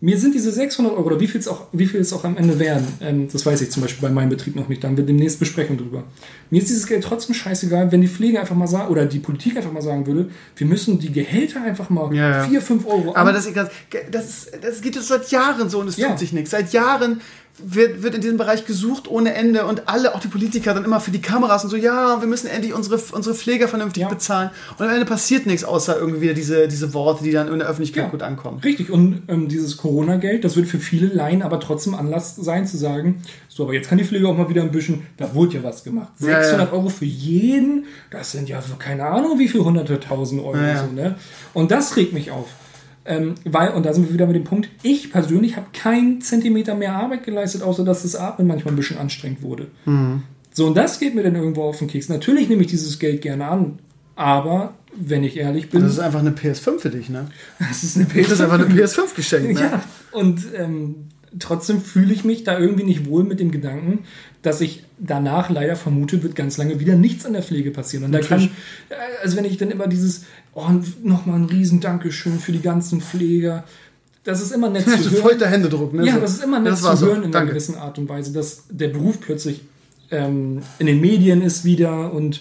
Mir sind diese 600 Euro, oder wie viel es auch, wie viel es auch am Ende werden, ähm, das weiß ich zum Beispiel bei meinem Betrieb noch nicht, da haben wir demnächst Besprechung drüber. Mir ist dieses Geld trotzdem scheißegal, wenn die Pflege einfach mal sagen, oder die Politik einfach mal sagen würde, wir müssen die Gehälter einfach mal Ja, ja. 4, 5 Euro Aber an- das, ist das, ist, das geht jetzt seit Jahren so und es Ja. tut sich nichts. Seit Jahren wird, wird in diesem Bereich gesucht ohne Ende und alle, auch die Politiker, dann immer für die Kameras und so, ja, wir müssen endlich unsere, unsere Pfleger vernünftig Ja. bezahlen. Und am Ende passiert nichts, außer irgendwie wieder diese, diese Worte, die dann in der Öffentlichkeit Ja. gut ankommen. Richtig, und ähm, dieses Corona-Geld, das wird für viele Laien aber trotzdem Anlass sein zu sagen, so, aber jetzt kann die Pflege auch mal wieder ein bisschen, da wurde ja was gemacht. Ja, ja. 600 Euro für jeden, das sind ja so keine Ahnung wie viel hunderte tausend Euro. So, ne? Und das regt mich auf. Ähm, weil, und da sind wir wieder mit dem Punkt, ich persönlich habe keinen Zentimeter mehr Arbeit geleistet, außer dass das Atmen manchmal ein bisschen anstrengend wurde. Mhm. So, und das geht mir dann irgendwo auf den Keks. Natürlich nehme ich dieses Geld gerne an, aber wenn ich ehrlich bin, Das ist einfach eine PS5 für dich, ne? das ist eine Das ist einfach eine PS5 geschenkt, ne? ja, und ähm, trotzdem fühle ich mich da irgendwie nicht wohl mit dem Gedanken, dass ich danach leider vermute, wird ganz lange wieder nichts an der Pflege passieren. Und da kann, Natürlich. äh, also wenn ich dann immer dieses, oh, nochmal ein riesen Dankeschön für die ganzen Pfleger, das ist immer nett zu hören. feuchter Händedruck, ne? Ja, das ist immer nett Das zu war so. hören in einer Danke. gewissen Art und Weise, dass der Beruf plötzlich ähm, in den Medien ist wieder und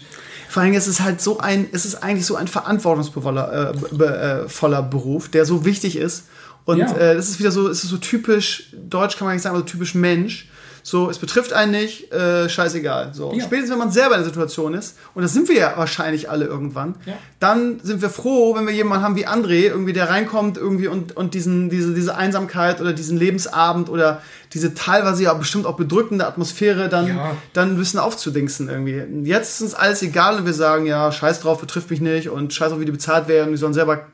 Vor allem ist es halt so ein, es ist eigentlich so ein verantwortungsvoller äh, äh, voller Beruf, der so wichtig ist. Und Ja. äh, das ist wieder so, es ist so typisch, deutsch kann man nicht sagen, aber so typisch Mensch. So, es betrifft einen nicht, äh, scheißegal. So. Ja. Spätestens wenn man selber in der Situation ist, und das sind wir ja wahrscheinlich alle irgendwann, Ja. dann sind wir froh, wenn wir jemanden haben wie André, irgendwie, der reinkommt irgendwie und, und diesen, diese, diese Einsamkeit oder diesen Lebensabend oder diese teilweise ja bestimmt auch bedrückende Atmosphäre dann, Ja. dann ein bisschen aufzudingsen irgendwie. Jetzt ist uns alles egal und wir sagen, ja, scheiß drauf, betrifft mich nicht und scheiß auf, wie die bezahlt werden, die sollen selber,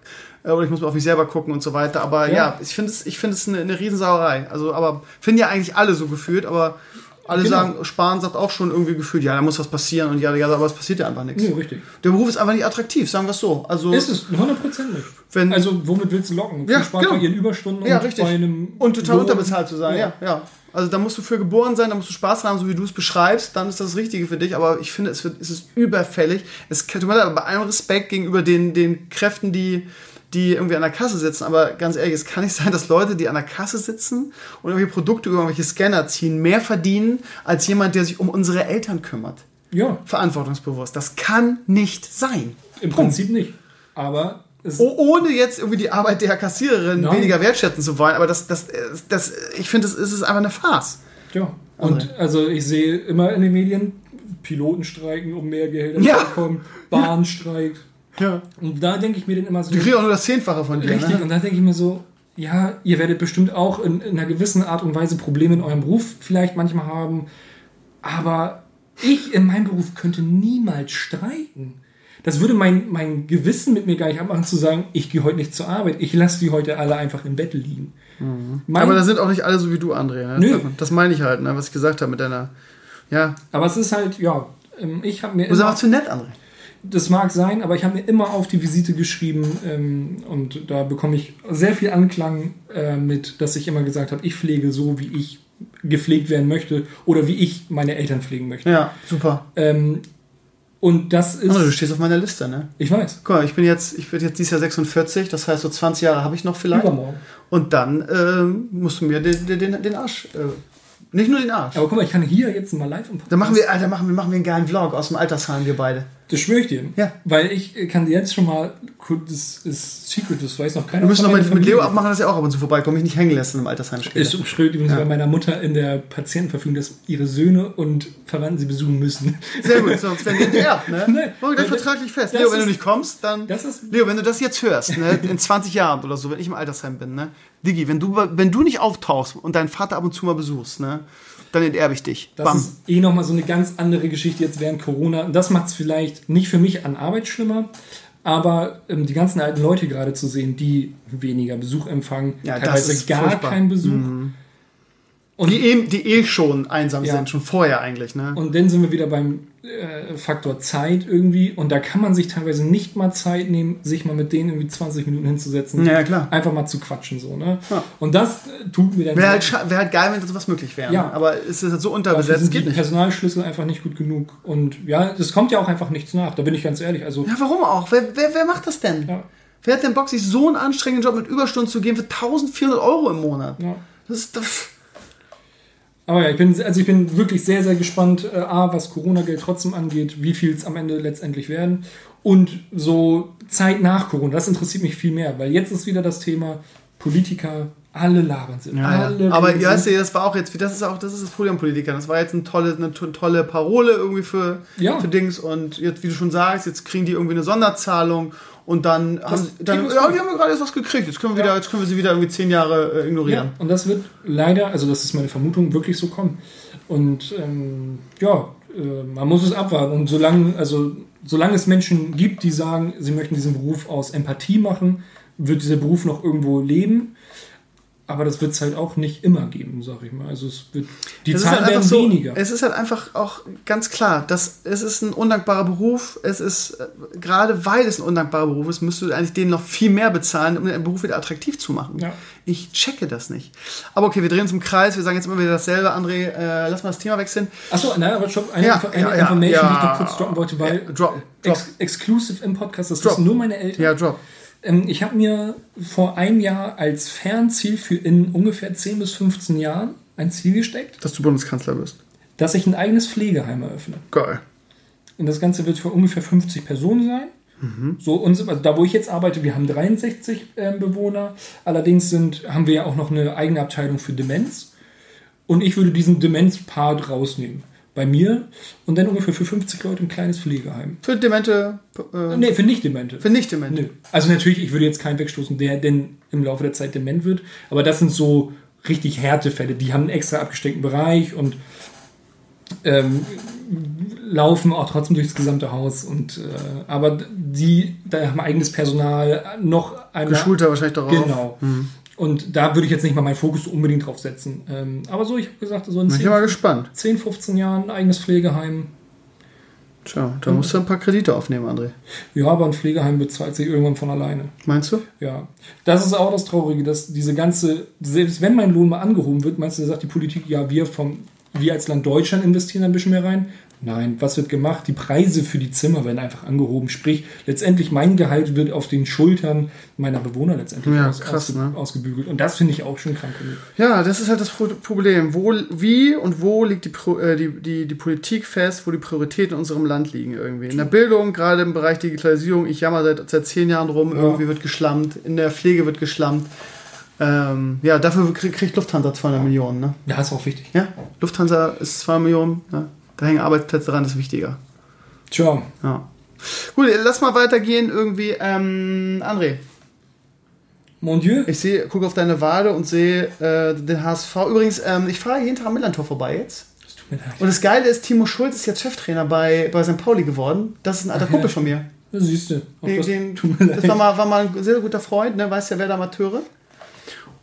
oder ich muss mal auf mich selber gucken und so weiter. Aber ja, Ja. ich finde es, ich finde es eine, eine Riesensauerei. Also, aber finden ja eigentlich alle so gefühlt, aber alle Genau. sagen, Spahn sagt auch schon irgendwie gefühlt, ja, da muss was passieren und ja, ja, aber es passiert ja einfach nichts. nee, richtig. Der Beruf ist einfach nicht attraktiv, sagen wir es so. Also, Ist es 100% nicht. Wenn- also womit willst du locken? Ja, Spaß genau. bei ihren Überstunden ja, und richtig. bei einem Und total Lohn. unterbezahlt zu sein, ja. Ja. ja, Also da musst du für geboren sein, da musst du Spaß haben, so wie du es beschreibst, dann ist das Richtige für dich. Aber ich finde, es, wird, es ist überfällig. Es tut mir leid, aber bei allem Respekt gegenüber den, den Kräften, die, die irgendwie an der Kasse sitzen. Aber ganz ehrlich, es kann nicht sein, dass Leute, die an der Kasse sitzen und irgendwelche Produkte über irgendwelche Scanner ziehen, mehr verdienen als jemand, der sich um unsere Eltern kümmert. Ja, Verantwortungsbewusst. Das kann nicht sein. im Prinzip nicht. Aber es, Oh, ohne jetzt irgendwie die Arbeit der Kassiererin Nein. weniger wertschätzen zu wollen, aber das, das, das, ich finde, das ist einfach eine Farce. ja. Und also ich sehe immer in den Medien, Piloten streiken, um mehr Gehälter Ja. zu bekommen, Bahn streikt. Ja. Und da denke ich mir dann immer so, Die kriegen auch nur das Zehnfache von dir. richtig, Ne? und da denke ich mir so, ja, ihr werdet bestimmt auch in, in einer gewissen Art und Weise Probleme in eurem Beruf vielleicht manchmal haben, aber ich in meinem Beruf könnte niemals streiken. Das würde mein, mein Gewissen mit mir gar nicht abmachen, zu sagen, ich gehe heute nicht zur Arbeit, ich lasse die heute alle einfach im Bett liegen. Mein, Aber da sind auch nicht alle so wie du, André. Ne? Nö. Das, meine ich halt, ne? was ich gesagt habe mit deiner. Ja, aber es ist halt, ja, ähm, ich habe mir du bist einfach zu nett, André. Das mag sein, aber ich habe mir immer auf die Visite geschrieben ähm, und da bekomme ich sehr viel Anklang äh, mit, dass ich immer gesagt habe, ich pflege so, wie ich gepflegt werden möchte oder wie ich meine Eltern pflegen möchte. Ja, super. Ähm, und das ist, André, du stehst auf meiner Liste, ne? ich weiß, Guck mal, ich bin jetzt, ich werde jetzt dieses Jahr 46, das heißt, so 20 Jahre habe ich noch vielleicht. übermorgen. Und dann ähm, musst du mir den, den, den, Arsch. Äh, nicht nur den Arsch. Aber guck mal, ich kann hier jetzt mal live Podcast. Dann machen wir, Alter, machen wir, machen wir einen geilen Vlog aus dem Altersheim, wir beide. Das schwöre ich dir. Ja. Weil ich kann dir jetzt schon mal, das ist Secret, das weiß noch keiner. Wir müssen noch mit, mit Leo abmachen, dass er auch ab und zu vorbeikommt, mich nicht hängen lässt einem Altersheim später. Ist umschrieben übrigens bei meiner Mutter in der Patientenverfügung, dass ihre Söhne und Verwandten sie besuchen müssen. Sehr gut, sonst werden wir enterbt, ne? <laughs> Wir gleich Das- vertraglich fest. das Leo, wenn du ist- nicht kommst, dann. Das ist- Leo, wenn du das jetzt hörst, ne, in 20 Jahren oder so, wenn ich im Altersheim bin, ne? Digi, wenn du, wenn du nicht auftauchst und deinen Vater ab und zu mal besuchst, ne? Dann enterbe ich dich. Das Bam. ist eh nochmal so eine ganz andere Geschichte jetzt während Corona. Und das macht es vielleicht nicht für mich an Arbeit schlimmer, aber ähm, die ganzen alten Leute gerade zu sehen, die weniger Besuch empfangen, Ja, teilweise gar furchtbar. Mhm. keinen Besuch. Und, Die, eh, die eh schon einsam Ja. sind, schon vorher eigentlich, ne? und dann sind wir wieder beim äh, Faktor Zeit irgendwie. Und da kann man sich teilweise nicht mal Zeit nehmen, sich mal mit denen irgendwie 20 Minuten hinzusetzen. Ja, ja, klar. Einfach mal zu quatschen, so, ne? Ja. Und das äh, tut mir dann. Wäre halt, wär halt geil, wenn sowas möglich wäre. Ja. Aber es ist halt so unterbesetzt, geht nicht. Personalschlüssel einfach nicht gut genug. Und ja, es kommt ja auch einfach nichts nach, da bin ich ganz ehrlich. Also, Ja, warum auch? Wer, wer, wer macht das denn? ja, Wer hat denn Bock, sich so einen anstrengenden Job mit Überstunden zu geben für 1400 Euro im Monat? ja. Das ist. Das, Aber ja, ich bin, also ich bin wirklich sehr, sehr gespannt, äh, A, was Corona-Geld trotzdem angeht, wie viel es am Ende letztendlich werden. Und so Zeit nach Corona, das interessiert mich viel mehr, weil jetzt ist wieder das Thema Politiker Alle labern sie. Ja, alle ja. Aber ja, weißt du, das war auch jetzt, das ist auch, das ist das Problem Politikern. Das war jetzt eine tolle, eine to- tolle Parole irgendwie für, Ja. für Dings und jetzt, wie du schon sagst, jetzt kriegen die irgendwie eine Sonderzahlung und dann haben, dann, Timo ist ja, die haben ja gerade jetzt was gekriegt. Jetzt können wir wieder, jetzt können wir sie wieder irgendwie zehn Jahre äh, ignorieren. Ja, und das wird leider, also das ist meine Vermutung, wirklich so kommen. Und ähm, ja, äh, man muss es abwarten. Und solange, also, solange es Menschen gibt, die sagen, sie möchten diesen Beruf aus Empathie machen, wird dieser Beruf noch irgendwo leben. Aber das wird es halt auch nicht immer geben, sag ich mal. Also es wird, die ist Zahlen halt werden einfach so, weniger. Es ist halt einfach auch ganz klar, dass es ist ein undankbarer Beruf. Es ist, äh, gerade weil es ein undankbarer Beruf ist, müsstest du eigentlich denen noch viel mehr bezahlen, um den Beruf wieder attraktiv zu machen. Ja. Ich checke das nicht. Aber okay, wir drehen uns im Kreis, wir sagen jetzt immer wieder dasselbe. André, äh, lass mal das Thema wechseln. Achso, nein, aber stopp, eine, Ja, Info- eine ja, Information, die ich noch kurz droppen wollte, weil drop, drop. Ex exclusive im Podcast, das Drop. wissen nur meine Eltern. Ja, drop. Ähm, ich habe mir vor einem Jahr als Fernziel für in ungefähr 10 bis 15 Jahren ein Ziel gesteckt, Dass du Bundeskanzler wirst. dass ich ein eigenes Pflegeheim eröffne. Geil. Und das Ganze wird für ungefähr 50 Personen sein. So, uns, also da, wo ich jetzt arbeite, wir haben 63 ähm, Bewohner. Allerdings sind, haben wir ja auch noch eine eigene Abteilung für Demenz. Und ich würde diesen Demenz-Part rausnehmen. Bei mir und dann ungefähr für 50 Leute ein kleines Pflegeheim. Für Demente, äh, Nee, für Nicht-Demente. für Nicht-Demente. Nö. Also natürlich, ich würde jetzt keinen wegstoßen, der denn im Laufe der Zeit dement wird. Aber das sind so richtig Härtefälle. Die haben einen extra abgesteckten Bereich und ähm, laufen auch trotzdem durchs gesamte Haus. Und, äh, aber die, da haben eigenes Personal, noch einmal. Geschulter wahrscheinlich darauf. Genau. Und da würde ich jetzt nicht mal meinen Fokus unbedingt drauf setzen. Ähm, aber so, ich habe gesagt, so in Bin ich 10, mal gespannt. 10, 15 Jahren ein eigenes Pflegeheim. Tja, da musst du ein paar Kredite aufnehmen, André. Ja, aber ein Pflegeheim bezahlt sich irgendwann von alleine. Meinst du? Ja, das ist auch das Traurige, dass diese ganze, selbst wenn mein Lohn mal angehoben wird, meinst du, da sagt die Politik, ja, wir vom, wir als Land Deutschland investieren ein bisschen mehr rein? Nein, was wird gemacht? Die Preise für die Zimmer werden einfach angehoben. Sprich, letztendlich mein Gehalt wird auf den Schultern meiner Bewohner letztendlich Ja, aus, krass, ausge, ne? ausgebügelt. Und das finde ich auch schon krank. genug. Ja, das ist halt das Pro Problem. Wo, wie und wo liegt die, äh, die, die, die Politik fest, wo die Prioritäten in unserem Land liegen irgendwie? In der Bildung, gerade im Bereich Digitalisierung, ich jammer seit, seit zehn Jahren rum, Ja. irgendwie wird geschlammt, in der Pflege wird geschlammt. Ähm, ja, dafür krieg, kriegt Lufthansa 200 Millionen, ne? Ja, ist auch wichtig. Ja, Lufthansa ist 200 Millionen, ne? Da hängen Arbeitsplätze dran, das ist wichtiger. Tja, Ja. Gut, lass mal weitergehen irgendwie. Ähm, André, mon Dieu. ich sehe, gucke auf deine Wade und sehe äh, den HSV. Übrigens, ähm, ich fahre jeden Tag am Millantor vorbei jetzt. Es tut mir leid. Und das Geile ist, Timo Schulz ist jetzt Cheftrainer bei, bei St. Pauli geworden. Das ist ein alter Kumpel von mir. Das siehst du. Den, das den, das war mal, war mal ein sehr guter Freund, ne? weiß ja, wer da Amateure.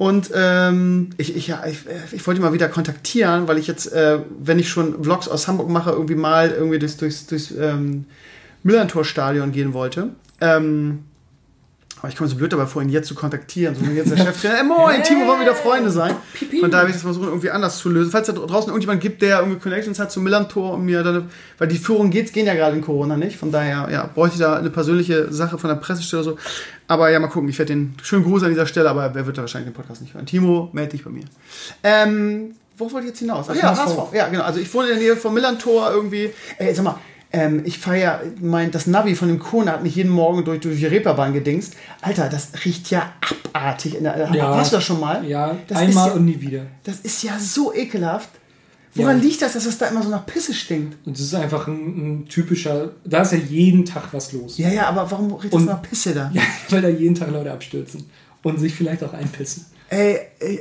Und ähm, ich, ich, ja, ich, ich wollte mal wieder kontaktieren, weil ich jetzt, äh, wenn ich schon Vlogs aus Hamburg mache, irgendwie mal irgendwie durchs, durchs, durchs ähm, Millantor-Stadion gehen wollte. Ähm, aber ich komme so blöd dabei vor, ihn jetzt zu kontaktieren. So, jetzt der Cheftrainer, ey, moin, Timo, wollen wir wieder Freunde sein? Von daher will ich das versuchen, irgendwie anders zu lösen. Falls da draußen irgendjemand gibt, der irgendwie Connections hat zu Millantor und mir dann, weil die Führung geht, gehen ja gerade in Corona nicht. Von daher, ja, bräuchte ich da eine persönliche Sache von der Pressestelle oder so. Aber ja, mal gucken. Ich werde den schönen Gruß an dieser Stelle, aber wer wird da wahrscheinlich den Podcast nicht hören? Timo, melde dich bei mir. Ähm, wo wollte ich jetzt hinaus? Ach ja. HSV. Ja, genau. Also ich wohne in der Nähe vom Millantor irgendwie. Ey, sag mal, ähm, ich fahre ja, mein, das Navi von dem Kona hat mich jeden Morgen durch, durch die Reeperbahn gedingst. Alter, das riecht ja abartig. In der, Ja. Warst du das schon mal? Ja, das einmal ist ja, und nie wieder. Das ist ja so ekelhaft. Woran Ja. liegt das, dass es da immer so nach Pisse stinkt? Und das ist einfach ein, ein typischer, da ist ja jeden Tag was los. Ja, ja, aber warum riecht das nach Pisse da? <laughs> Ja, weil da jeden Tag Leute abstürzen und sich vielleicht auch einpissen. Ey,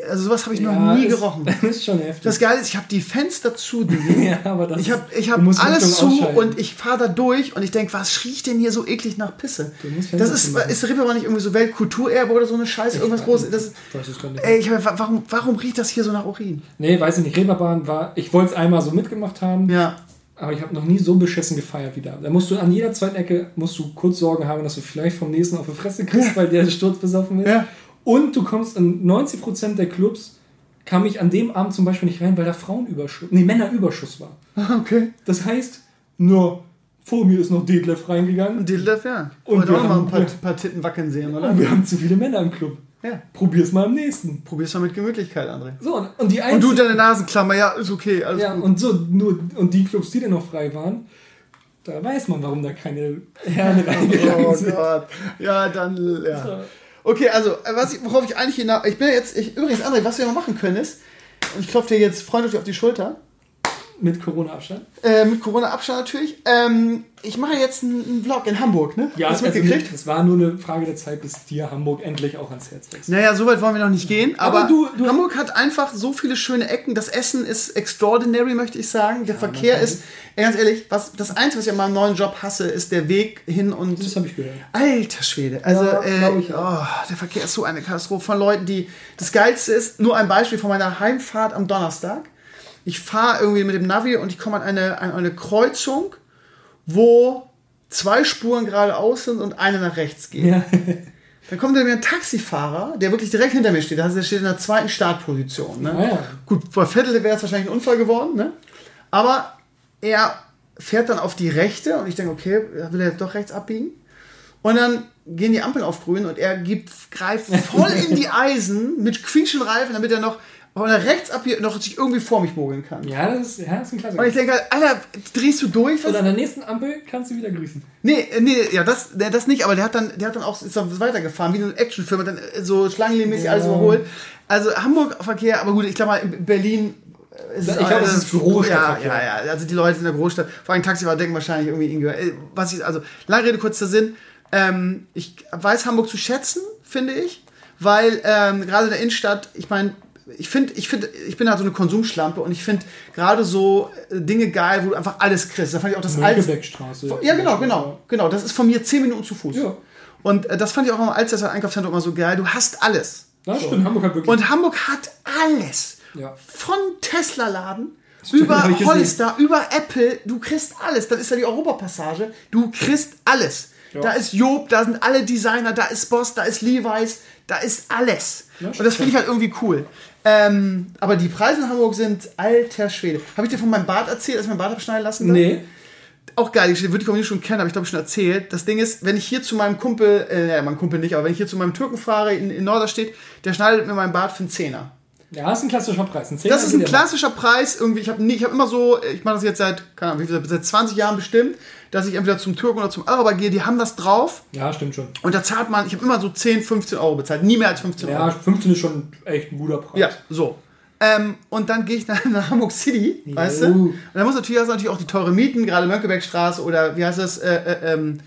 also sowas habe ich noch Ja, nie ist- gerochen. Das <laughs> ist schon heftig. Das Geile ist, ich habe die Fenster zu. Die <laughs> ja, aber das Ich habe ich hab alles zu und ich fahre da durch und ich denke, was riecht denn hier so eklig nach Pisse? Du musst Das ist, zumachen. ist Reeperbahn nicht irgendwie so Weltkulturerbe oder so eine Scheiße, irgendwas großes? Das ist, Ich gar nicht. ey, ich, hab- warum, warum riecht das hier so nach Urin? Nee, weiß ich nicht. Reeperbahn war, ich wollte es einmal so mitgemacht haben, Ja. aber ich habe noch nie so beschissen gefeiert wie da. Da musst du an jeder zweiten Ecke musst du kurz Sorgen haben, dass du vielleicht vom nächsten auf die Fresse kriegst, weil der sturzbesoffen ist. Ja. Und du kommst in 90% der Clubs, kam ich an dem Abend zum Beispiel nicht rein, weil da Frauenüberschuss, nee, Männerüberschuss war. Okay. Das heißt, nur vor mir ist noch Detlef reingegangen Und Detlef, ja. Und Wollte wir auch mal ein haben- paar, paar Titten wackeln sehen, oder? und wir haben zu viele Männer im Club. Ja. Probier's mal am nächsten. Probier's mal mit Gemütlichkeit, André. So, und- und die Und einzigen, du deine Nasenklammer, ja, ist okay, alles Ja, gut. und so, nur, und die Clubs, die dann noch frei waren, da weiß man, warum da keine Herren <laughs> reingegangen Oh sind. Gott. Ja, dann, ja. Okay, also, äh, was ich, worauf ich eigentlich hinaus. Ich bin jetzt. Ich, übrigens, André, was wir mal machen können ist. Und ich klopfe dir jetzt freundlich auf die Schulter. Mit Corona-Abstand? Äh, mit Corona-Abstand natürlich. Ähm, ich mache jetzt einen, Vlog in Hamburg, ne? Ja, Hast du also, mitgekriegt? es war nur eine Frage der Zeit, bis dir Hamburg endlich auch ans Herz wächst. Naja, so weit wollen wir noch nicht gehen. Aber, Aber du- du- Hamburg hat einfach so viele schöne Ecken. Das Essen ist extraordinary, möchte ich sagen. Der Verkehr man kann- ist, ganz ehrlich, was, das Einzige, was ich an meinem neuen Job hasse, ist der Weg hin und. Das habe ich gehört. Alter Schwede. Also, Ja, äh, ich oh, der Verkehr ist so eine Katastrophe von Leuten, die. Das Geilste ist, nur ein Beispiel von meiner Heimfahrt am Donnerstag. Ich fahre irgendwie mit dem Navi und ich komme an eine, an eine Kreuzung, wo zwei Spuren geradeaus sind und eine nach rechts geht. Ja. <laughs> Dann kommt da mir ein Taxifahrer, der wirklich direkt hinter mir steht. Der steht in der zweiten Startposition. Ne? Ah ja. Gut, bei Vettel wäre es wahrscheinlich ein Unfall geworden. Ne? Aber er fährt dann auf die rechte und ich denke, okay, will er doch rechts abbiegen? Und dann gehen die Ampeln auf grün und er gibt, greift voll in die <laughs> Eisen mit quietschenden Reifen, damit er noch von der rechts ab hier noch sich irgendwie vor mich mogeln kann. Ja, das ist, ja, das ist ein Und Klassiker. ich denke halt, Alter, drehst du durch? Was Und an der nächsten Ampel kannst du wieder grüßen. Nee, äh, nee, ja, das, nee, das nicht, aber der hat dann, der hat dann auch ist dann weitergefahren, wie so ein Actionfilm, hat dann äh, so schlangenlinienmäßig Ja. alles überholt. Also Hamburg-Verkehr, aber gut, ich glaube mal, in Berlin äh, ist Ich glaube, es ist Großstadtverkehr. Ja, ja, ja, also die Leute in der Großstadt, vor allem Taxifahrer denken wahrscheinlich irgendwie, äh, was ich, also, lange Rede, kurzer Sinn, ähm, ich weiß Hamburg zu schätzen, finde ich, weil ähm, gerade in der Innenstadt, ich meine, ich finde, ich finde, ich bin halt so eine Konsumschlampe und ich finde gerade so äh, Dinge geil, wo du einfach alles kriegst. Da fand ich auch das Alster. Mönckebergstraße. Ja, genau, genau, genau. Das ist von mir 10 Minuten zu Fuß. Ja. Und äh, das fand ich auch am Alster Einkaufszentrum immer so geil. Du hast alles. Das stimmt, Hamburg hat wirklich. Und Hamburg hat alles. Ja. Von Tesla-Laden Stimmt, über. Hollister, über Apple. Du kriegst alles. Dann ist da die Europapassage. Du kriegst alles. Ja. Da ist Job, da sind alle Designer, da ist Boss, da ist Levi's, da ist alles. Ja, Und das finde ich halt irgendwie cool. Ähm, aber die Preise in Hamburg sind alter Schwede. Habe ich dir von meinem Bart erzählt, dass ich mein Bart abschneiden lassen darf? nee. auch geil, die würde ich auch nicht schon kennen, aber ich glaube, ich schon erzählt. Das Ding ist, wenn ich hier zu meinem Kumpel, äh, ja, mein Kumpel nicht, aber wenn ich hier zu meinem Türken fahre in, in Norderstedt, der schneidet mir meinen Bart für einen Zehner. Ja, das ist ein klassischer Preis. Ein Das ist ein klassischer Preis. Irgendwie, ich habe ich hab immer so, ich mache das jetzt seit, keine Ahnung, wie viel, seit 20 Jahren bestimmt, dass ich entweder zum Türken oder zum Araber gehe. Die haben das drauf Ja, stimmt schon. und da zahlt man, ich habe immer so 10, 15 Euro bezahlt, nie mehr als 15 Ja, Euro. 15 ist schon echt ein guter Preis. Ja, so. Ähm, und dann gehe ich nach, <laughs> nach Hamburg City, weißt du? Jo. Und dann muss natürlich, hast natürlich auch die teure Mieten, gerade Mönckebergstraße oder wie heißt das, äh, äh, ähm,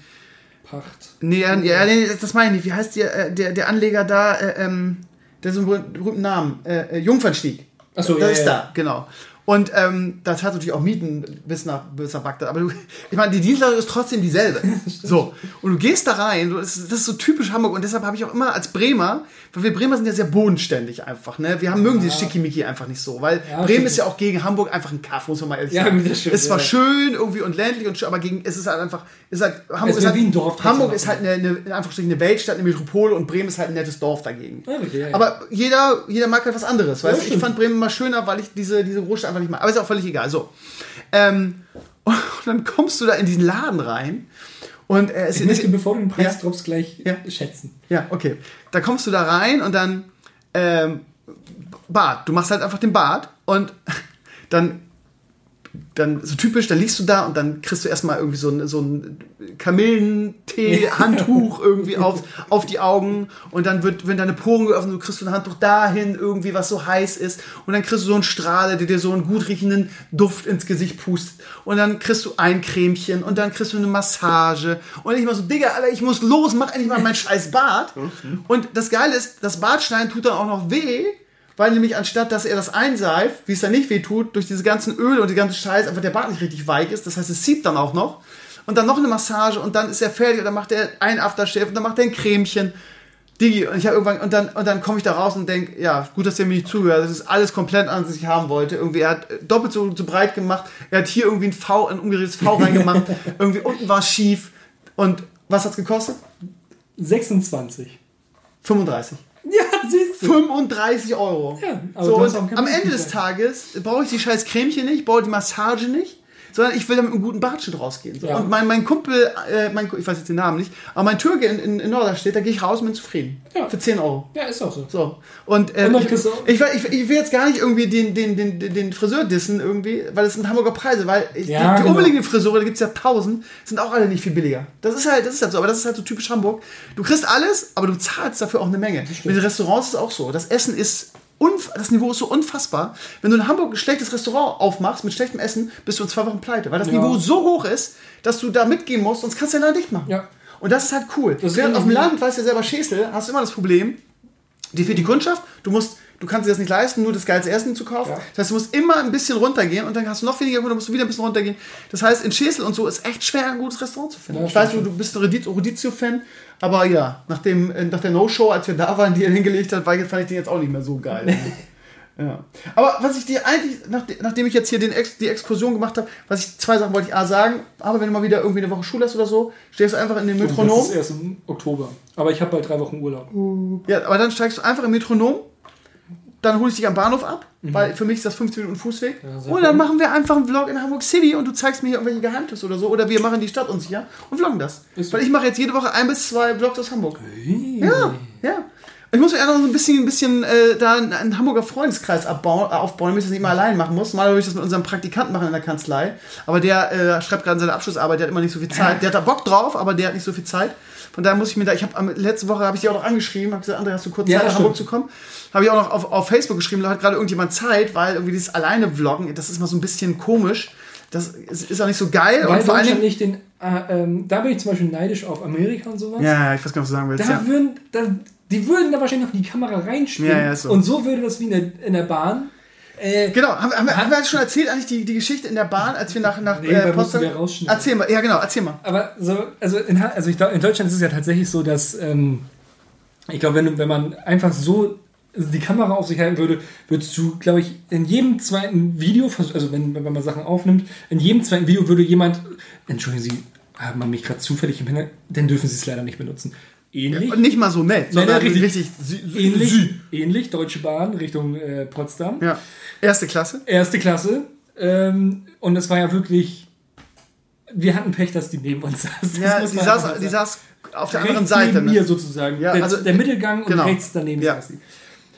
Pacht. Nee, ja, ja, nee, das- meine ich nicht. Wie heißt der, äh, der, der Anleger da, äh, ähm, der so einen berühmten- Namen? Äh, äh, Jungfernstieg. Ach so, das ja, ist ja. da, genau. Und ähm, das hat natürlich auch Mieten bis nach, bis nach Bagdad. Aber du, ich meine, die Dienstleistung ist trotzdem dieselbe. <laughs> so. Und du gehst da rein, du, das, ist, das ist so typisch Hamburg. Und deshalb habe ich auch immer als Bremer, weil wir Bremer sind ja sehr bodenständig einfach. Ne? Wir haben, mögen dieses Schickimicki einfach nicht so. Weil Ja, Bremen ist ja auch gegen Hamburg einfach ein Kaff, muss man mal ehrlich Ja, sagen. das stimmt, es war ja. schön irgendwie und ländlich und schön, aber gegen, es ist halt einfach, ist halt, Hamburg Es ist halt, wie ein Dorf Hamburg ist halt eine, eine, in Anführungsstrichen eine Weltstadt, eine Metropole und Bremen ist halt ein nettes Dorf dagegen. Okay, ja, ja. Aber jeder, jeder mag halt was anderes. Weißt? ich fand Bremen mal schöner, weil ich diese, diese Großstadt einfach nicht mag. Aber ist auch völlig egal. So. Ähm, <laughs> und dann kommst du da in diesen Laden rein und äh, es Ich möchte, bevor du den Preis Ja. droppst, gleich Ja. schätzen. ja, okay. Da kommst du da rein und dann ähm, Bart. Du machst halt einfach den Bart und <laughs> dann, dann so typisch, dann liegst du da und dann kriegst du erstmal irgendwie so ein, so ein Kamillentee-Handtuch <laughs> irgendwie auf, auf die Augen und dann wird, wenn deine Poren geöffnet, du kriegst du ein Handtuch dahin irgendwie, was so heiß ist und dann kriegst du so einen Strahle, der dir so einen gut riechenden Duft ins Gesicht pustet und dann kriegst du ein Cremchen und dann kriegst du eine Massage und ich mal so, Digga, Alter, ich muss los, mach endlich mal mein scheiß Bart <laughs> und das Geile ist, das Bartschneiden tut dann auch noch weh, weil nämlich anstatt, dass er das einseift, wie es dann nicht weh tut, durch diese ganzen Öle und die ganze Scheiß einfach der Bart nicht richtig weich ist. Das heißt, es zieht dann auch noch. Und dann noch eine Massage und dann ist er fertig und dann macht er ein Aftershave und dann macht er ein Cremchen. Digi, und ich habe irgendwann, und dann, und dann komme ich da raus und denke, ja, gut, dass er mir nicht zuhört. Das ist alles komplett anders, als ich haben wollte. Irgendwie, er hat doppelt so, so breit gemacht. Er hat hier irgendwie ein V, ein umgedrehtes V reingemacht. <laughs> irgendwie unten war es schief. Und was hat's gekostet? 26. 35. <laughs> Ja, siehst du. 35 Euro. Ja, aber so, du hast und auch kein am Ende des. Tages brauche ich die scheiß Cremchen nicht, brauche die Massage nicht. Sondern ich will da mit einem guten Bartschnitt rausgehen. So. Ja. Und mein, mein Kumpel, äh, mein, ich weiß jetzt den Namen nicht, aber mein Türke in, in, in Norderstedt, da gehe ich raus und bin zufrieden. Ja. Für 10 Euro. Ja, ist auch so. So. Und, äh, Und ich, ich, will- ich, ich will jetzt gar nicht irgendwie den, den, den, den Friseur dissen irgendwie, weil es sind Hamburger Preise, weil ich, Ja, die, die genau. unbedingten Friseure, da gibt es ja tausend, sind auch alle nicht viel billiger. Das ist halt, das ist halt so, aber das ist halt so typisch Hamburg. Du kriegst alles, aber du zahlst dafür auch eine Menge. Mit den Restaurants ist es auch so. Das Essen ist das Niveau ist so unfassbar. Wenn du in Hamburg ein schlechtes Restaurant aufmachst mit schlechtem Essen, bist du in zwei Wochen pleite, weil das Ja. Niveau so hoch ist, dass du da mitgehen musst, sonst kannst du ja leider dicht machen. Ja. Und das ist halt cool. Das Während auf dem Land, weißt du ja selber, Schäsel, hast du immer das Problem, dir fehlt die Kundschaft, du musst, du kannst dir das nicht leisten, nur das geilste Essen zu kaufen. Ja. Das heißt, du musst immer ein bisschen runtergehen und dann hast du noch weniger Kunden, dann musst du wieder ein bisschen runtergehen. Das heißt, in Schäsel und so ist echt schwer, ein gutes Restaurant zu finden. Ja, ich weiß, du, du bist ein Rodizio-Fan, aber ja, nach, dem, äh, nach der No-Show, als wir da waren, die er hingelegt hat, fand ich den jetzt auch nicht mehr so geil. <laughs> Ja. Aber was ich dir eigentlich, nach, nachdem ich jetzt hier den Ex, die Exkursion gemacht habe, was ich zwei Sachen wollte ich A sagen, aber wenn du mal wieder irgendwie eine Woche Schule hast oder so, stehst du einfach in den Metronom. Das ist erst im Oktober. Aber ich habe bald drei Wochen Urlaub. Ja, aber dann steigst du einfach im Metronom, dann hol ich dich am Bahnhof ab, weil für mich ist das 15 Minuten Fußweg. Mhm. Ja, und dann machen wir einfach einen Vlog in Hamburg City und du zeigst mir hier irgendwelche Geheimtipps oder so. Oder wir machen die Stadt unsicher und vloggen das. Ist so. Weil ich mache jetzt jede Woche ein bis zwei Vlogs aus Hamburg. Ja, ja. Ich muss mir noch so ein bisschen, ein bisschen äh, da einen, einen Hamburger Freundeskreis abbauen, äh, aufbauen, damit ich das nicht mal allein machen muss. Mal würde ich das mit unserem Praktikanten machen in der Kanzlei. Aber der äh, schreibt gerade seine Abschlussarbeit, der hat immer nicht so viel Zeit. Der hat da Bock drauf, aber der hat nicht so viel Zeit. Von daher muss ich mir da, ich habe letzte Woche habe ich dich auch noch angeschrieben, habe gesagt, André, hast du kurz Ja, Zeit nach Hamburg zu kommen? Habe ich auch noch auf, auf Facebook geschrieben, da hat gerade irgendjemand Zeit, weil irgendwie dieses alleine Vloggen, das ist mal so ein bisschen komisch. Das ist, ist auch nicht so geil. Weil und vor Dingen, nicht den. Äh, ähm, da bin ich zum Beispiel neidisch auf Amerika und sowas. ja, ich weiß gar nicht, was du sagen willst. Da ja. würden, da, die würden da wahrscheinlich noch die Kamera reinspielen. Ja, ja, so. Und so würde das wie in der, in der Bahn. Äh, Genau, haben, wir- haben, wir- haben wir schon erzählt eigentlich die, die Geschichte in der Bahn, als wir nach, nach Nee, mussten Potsdam... wir rausschneiden. Erzähl mal, ja genau, erzähl mal. Aber so, also in, also ich glaube, in Deutschland ist es ja tatsächlich so, dass ähm, ich glaube, wenn, wenn man einfach so die Kamera auf sich halten würde, würdest du, glaube ich, in jedem zweiten Video, also wenn, wenn man Sachen aufnimmt, in jedem zweiten Video würde jemand, entschuldigen Sie, haben wir mich gerade zufällig im Hintergrund, dann dürfen Sie es leider nicht benutzen. Ähnlich. Und nicht mal so nett, Nein, sondern nein, richtig. richtig, sü- ähnlich, sü- ähnlich, Deutsche Bahn Richtung äh, Potsdam. Ja. Erste Klasse. Erste Klasse. Ähm, und es war ja wirklich. Wir hatten Pech, dass die neben uns saß. Ja, die saß, die saß auf der anderen rechts Seite. neben Ne? mir sozusagen. Ja, der, also- der Mittelgang und genau. rechts daneben Ja. saß sie.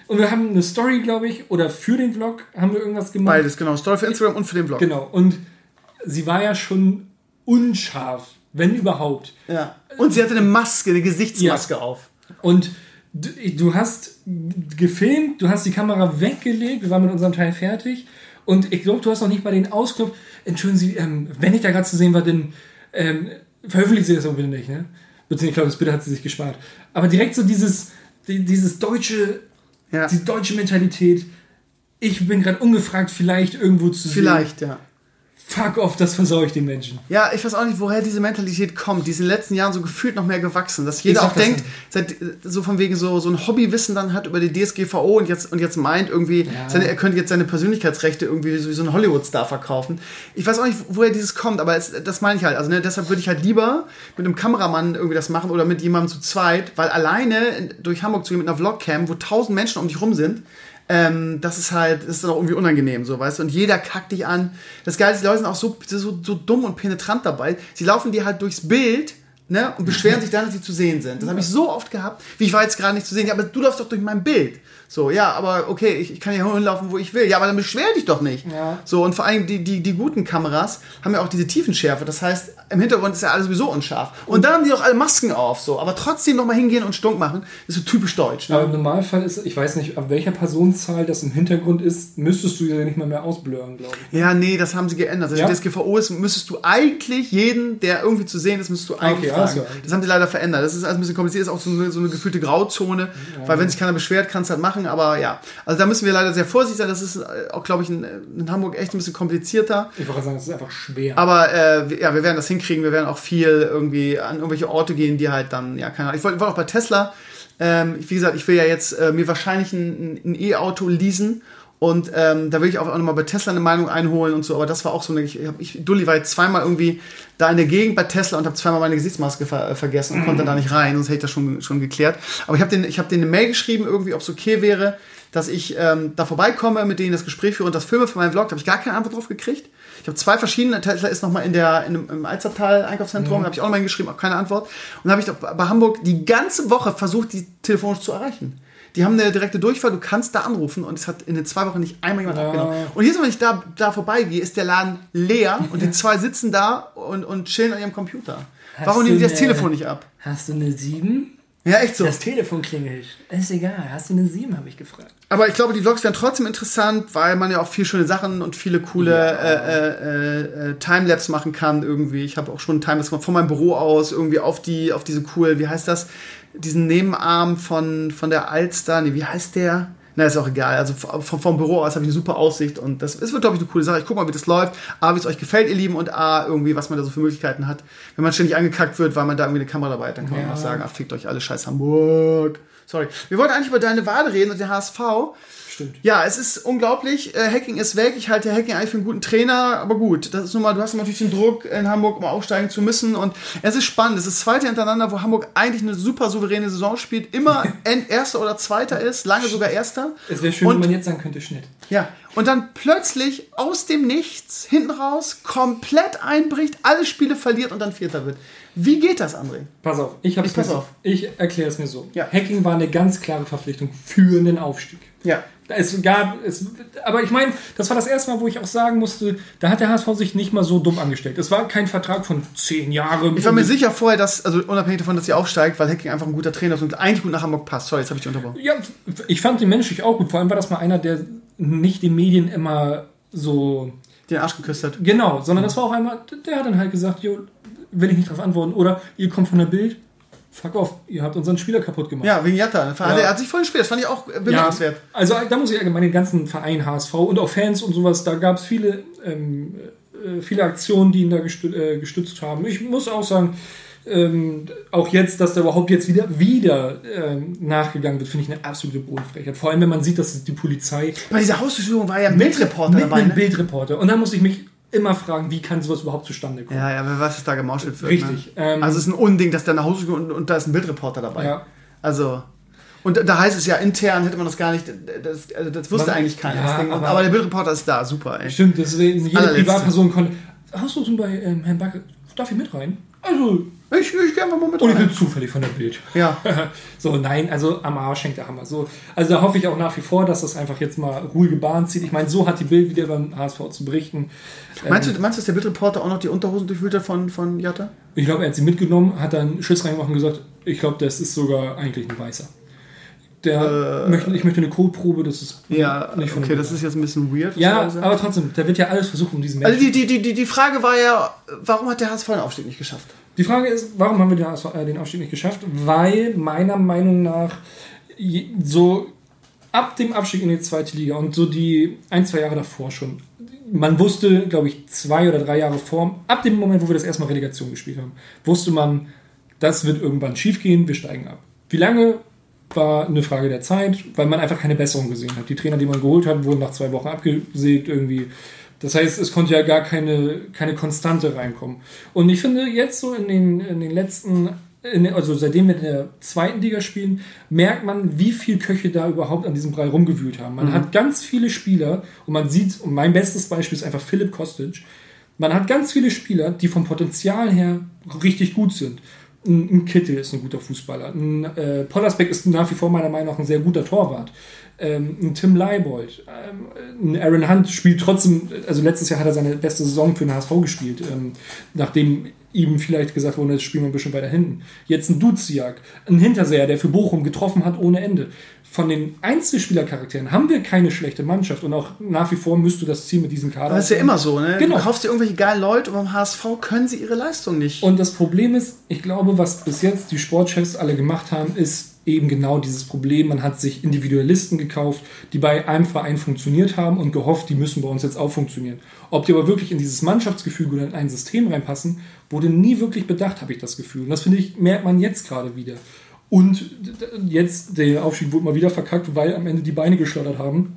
Und wir haben eine Story, glaube ich, oder für den Vlog haben wir irgendwas gemacht. Beides, genau. Story für Instagram und für den Blog. Genau. Und sie war ja schon unscharf, wenn überhaupt. Ja. Und sie hatte eine Maske, eine Gesichtsmaske auf. Und du, du hast gefilmt, du hast die Kamera weggelegt, wir waren mit unserem Teil fertig. Und ich glaube, du hast noch nicht mal den Ausknopf. Entschuldigen Sie, ähm, wenn ich da gerade zu sehen war, dann ähm, veröffentlichen Sie das bitte nicht. Ne? Beziehungsweise, ich glaube, das bitte hat sie sich gespart. Aber direkt so dieses, die, dieses deutsche, Ja. die deutsche Mentalität. Ich bin gerade ungefragt vielleicht irgendwo zu sehen. Vielleicht, ja. Fuck off, das versau ich den Menschen. Ja, ich weiß auch nicht, woher diese Mentalität kommt. Die ist in den letzten Jahren so gefühlt noch mehr gewachsen. Dass jeder auch das denkt, seit, so von wegen so, so ein Hobbywissen dann hat über die DSGVO und jetzt, und jetzt meint irgendwie, Ja. seine, er könnte jetzt seine Persönlichkeitsrechte irgendwie so wie so ein Hollywood-Star verkaufen. Ich weiß auch nicht, woher dieses kommt, aber es, das meine ich halt. Also ne, deshalb würde ich halt lieber mit einem Kameramann irgendwie das machen oder mit jemandem zu zweit, weil alleine in- durch Hamburg zu gehen mit einer Vlogcam, wo tausend Menschen um dich rum sind, ähm, das ist halt, das ist dann auch irgendwie unangenehm, so, weißt du? Und jeder kackt dich an. Das Geile ist, die Leute sind auch so, so, so dumm und penetrant dabei. Sie laufen dir halt durchs Bild, ne, und beschweren <laughs> sich dann, dass sie zu sehen sind. Das habe ich so oft gehabt, wie ich war jetzt gerade nicht zu sehen. Aber du läufst doch durch mein Bild. So, ja, aber okay, ich, ich kann ja hinlaufen, wo ich will. Ja, aber dann beschwer dich doch nicht. Ja. So, und vor allem die, die, die guten Kameras haben ja auch diese Tiefenschärfe. Das heißt, im Hintergrund ist ja alles sowieso unscharf. Und dann haben die auch alle Masken auf, so. Aber trotzdem nochmal hingehen und stunk machen, ist so typisch deutsch. Ne? Aber im Normalfall ist, ich weiß nicht, ab welcher Personenzahl das im Hintergrund ist, müsstest du ja nicht mal mehr ausblurren, glaube ich. Ja, nee, das haben sie geändert. Also Ja? die DSGVO ist, müsstest du eigentlich jeden, der irgendwie zu sehen ist, müsstest du eigentlich Okay, alles fragen. klar. Das haben sie leider verändert. Das ist alles ein bisschen kompliziert, ist auch so eine, so eine gefühlte Grauzone, weil wenn sich keiner beschwert, kannst du halt machen, aber ja. Also da müssen wir leider sehr vorsichtig sein. Das ist äh, auch, glaube ich, in, in Hamburg echt ein bisschen komplizierter. Ich wollte sagen, es ist einfach schwer. Aber äh, ja, wir werden das hinkriegen. Wir werden auch viel irgendwie an irgendwelche Orte gehen, die halt dann, ja, keine Ahnung. Ich wollte wollte auch bei Tesla, ähm, wie gesagt, ich will ja jetzt äh, mir wahrscheinlich ein ein E-Auto leasen. Und ähm, da will ich auch nochmal bei Tesla eine Meinung einholen und so. Aber das war auch so eine. Ich, ich, Dulli war jetzt zweimal irgendwie da in der Gegend bei Tesla und habe zweimal meine Gesichtsmaske ver äh, vergessen und konnte da nicht rein. Sonst hätte ich das schon, schon geklärt. Aber ich habe den, ich hab denen eine Mail geschrieben, irgendwie, ob es okay wäre, dass ich ähm, da vorbeikomme, mit denen das Gespräch führe und das filme für meinen Vlog. Da habe ich gar keine Antwort drauf gekriegt. Ich habe zwei verschiedene, Tesla ist nochmal in der, in, im Alzertal Einkaufszentrum, da habe ich auch nochmal hingeschrieben, auch keine Antwort. Und habe ich doch bei Hamburg die ganze Woche versucht, die telefonisch zu erreichen. Die haben eine direkte Durchfall, du kannst da anrufen und es hat in den zwei Wochen nicht einmal jemand Ja. abgenommen. Und jedes Mal, wenn ich da, da vorbeigehe, ist der Laden leer und die zwei sitzen da und, und chillen an ihrem Computer. Hast Warum nehmen die das Telefon nicht ab? Hast du eine 7? Ja, echt so. Das Telefon klingelt. Ist egal. Hast du eine 7, habe ich gefragt. Aber ich glaube, die Vlogs werden trotzdem interessant, weil man ja auch viel schöne Sachen und viele coole äh, äh, äh, Timelapse machen kann irgendwie. Ich habe auch schon einen Timelapse gemacht von meinem Büro aus, irgendwie auf die, auf diese cool, wie heißt das? Diesen Nebenarm von, von der Alster. Nee, wie heißt der? Na, ist auch egal. Also vom, vom Büro aus habe ich eine super Aussicht und das ist, wird, glaube ich, eine coole Sache. Ich gucke mal, wie das läuft. A, wie es euch gefällt, ihr Lieben, und A, irgendwie, was man da so für Möglichkeiten hat. Wenn man ständig angekackt wird, weil man da irgendwie eine Kamera dabei hat, dann kann man Ja. auch sagen, ach, fickt euch alle, scheiß Hamburg. Sorry. Wir wollten eigentlich über deine Wade reden und den HSV. Stimmt. Ja, es ist unglaublich. Äh, Hacking ist weg. Ich halte Hacking eigentlich für einen guten Trainer, aber gut. Das ist nun mal, du hast natürlich den Druck, in Hamburg um aufsteigen zu müssen. Und es ist spannend. Es ist das zweite hintereinander, wo Hamburg eigentlich eine super souveräne Saison spielt. Immer <laughs> erster oder zweiter ist, lange sogar erster. Es wäre schön, Und- wenn man jetzt sagen könnte, Schnitt. Ja. Und dann plötzlich aus dem Nichts, hinten raus, komplett einbricht, alle Spiele verliert und dann Vierter wird. Wie geht das, André? Pass auf, ich, hab's Ich pass auf. Ich erkläre es mir so. Ja. Hacking war eine ganz klare Verpflichtung für den Aufstieg. Ja. Es gab, es, aber ich meine, das war das erste Mal, wo ich auch sagen musste, da hat der HSV sich nicht mal so dumm angestellt. Es war kein Vertrag von zehn Jahren. Ich war mir sicher vorher, dass, also unabhängig davon, dass sie aufsteigt, weil Hacking einfach ein guter Trainer ist und eigentlich gut nach Hamburg passt. Sorry, jetzt habe ich dich unterbrochen. Ja, ich fand ihn menschlich auch gut. Vor allem war das mal einer, der nicht den Medien immer so Den Arsch geküsst hat. Genau, sondern das war auch einmal, der hat dann halt gesagt, jo, will ich nicht drauf antworten. Oder ihr kommt von der Bild, fuck off, ihr habt unseren Spieler kaputt gemacht. Ja, wegen Jatta. Er Ja. hat sich voll gespielt. Das fand ich auch äh, Ja, bemerkenswert. also da muss ich allgemein den ganzen Verein HSV und auch Fans und sowas, da gab es viele, ähm, äh, viele Aktionen, die ihn da gestü äh, gestützt haben. Ich muss auch sagen, ähm, auch jetzt, dass da überhaupt jetzt wieder, wieder ähm, nachgegangen wird, finde ich eine absolute Bodenfrechheit. Vor allem, wenn man sieht, dass die Polizei Bei dieser Hausdurchsuchung war ja ein Bildreporter mit dabei. einem Ne? Bildreporter. Und da muss ich mich immer fragen, wie kann sowas überhaupt zustande kommen? Ja, ja, wer weiß, was da gemauschelt wird. Richtig. Ne? Ähm, also es ist ein Unding, dass da eine Hausdurchsuchung und, und da ist ein Bildreporter dabei. Ja. Also. Und da heißt es ja, intern hätte man das gar nicht, das, also das wusste Man- eigentlich keiner. ja, das aber, aber- der Bildreporter ist da, super, ey. Stimmt, deswegen jede Allerletzte. Privatperson konnte. Hast du zum Beispiel ähm, Herrn Backe, darf ich mit rein? Also, Ich, ich einfach mal mit und ich bin zufällig von der Bild. Ja. <laughs> so, nein, also am Arsch hängt der Hammer. So, also da hoffe ich auch nach wie vor, dass das einfach jetzt mal ruhige Bahn zieht. Ich meine, so hat die Bild wieder beim HSV zu berichten. Meinst, du, meinst du, dass der Bildreporter auch noch die Unterhosen durchwühlt hat von, von Jatta? Ich glaube, er hat sie mitgenommen, hat dann Schiss reingemacht und gesagt, ich glaube, das ist sogar eigentlich ein Weißer. Der möchte, ich möchte eine Codeprobe, das ist Äh. Ja, nicht von okay, das ist jetzt ein bisschen weird. Ja, aber trotzdem, da wird ja alles versucht, um diesen Also Menschen. die, die, die, die Frage war ja, warum hat der HSV den Aufstieg nicht geschafft? Die Frage ist, warum haben wir den, ASV äh, den Aufstieg nicht geschafft? Weil meiner Meinung nach so ab dem Abstieg in die zweite Liga und so die ein, zwei Jahre davor schon, man wusste, glaube ich, zwei oder drei Jahre vor, ab dem Moment, wo wir das erstmal Relegation gespielt haben, wusste man, das wird irgendwann schiefgehen, wir steigen ab. Wie lange war eine Frage der Zeit, weil man einfach keine Besserung gesehen hat. Die Trainer, die man geholt hat, wurden nach zwei Wochen abgesägt irgendwie. Das heißt, es konnte ja gar keine, keine Konstante reinkommen. Und ich finde, jetzt so in den, in den letzten, in, also seitdem wir in der zweiten Liga spielen, merkt man, wie viel Köche da überhaupt an diesem Brei rumgewühlt haben. Man hat ganz viele Spieler und man sieht, und mein bestes Beispiel ist einfach Philipp Kostic. Man hat ganz viele Spieler, die vom Potenzial her richtig gut sind. Ein, Kittel ist ein guter Fußballer. Ein äh, Pollersbeck ist nach wie vor meiner Meinung nach ein sehr guter Torwart. Ähm, ein Tim Leibold. Ähm, ein Aaron Hunt spielt trotzdem, also letztes Jahr hat er seine beste Saison für den HSV gespielt, ähm, nachdem ihm vielleicht gesagt wurde, jetzt spielen wir ein bisschen weiter hinten. Jetzt ein Duziak, ein Hinterseher, der für Bochum getroffen hat ohne Ende. Von den Einzelspielercharakteren haben wir keine schlechte Mannschaft und auch nach wie vor müsste das Ziel mit diesem Kader. Das ist ja immer so, ne? Genau. Du kaufst dir irgendwelche geilen Leute und beim HSV können sie ihre Leistung nicht. Und das Problem ist, ich glaube, was bis jetzt die Sportchefs alle gemacht haben, ist eben genau dieses Problem. Man hat sich Individualisten gekauft, die bei einem Verein funktioniert haben und gehofft, die müssen bei uns jetzt auch funktionieren. Ob die aber wirklich in dieses Mannschaftsgefüge oder in ein System reinpassen, wurde nie wirklich bedacht, habe ich das Gefühl. Und das finde ich, merkt man jetzt gerade wieder. Und jetzt, der Aufstieg wurde mal wieder verkackt, weil am Ende die Beine geschlottert haben.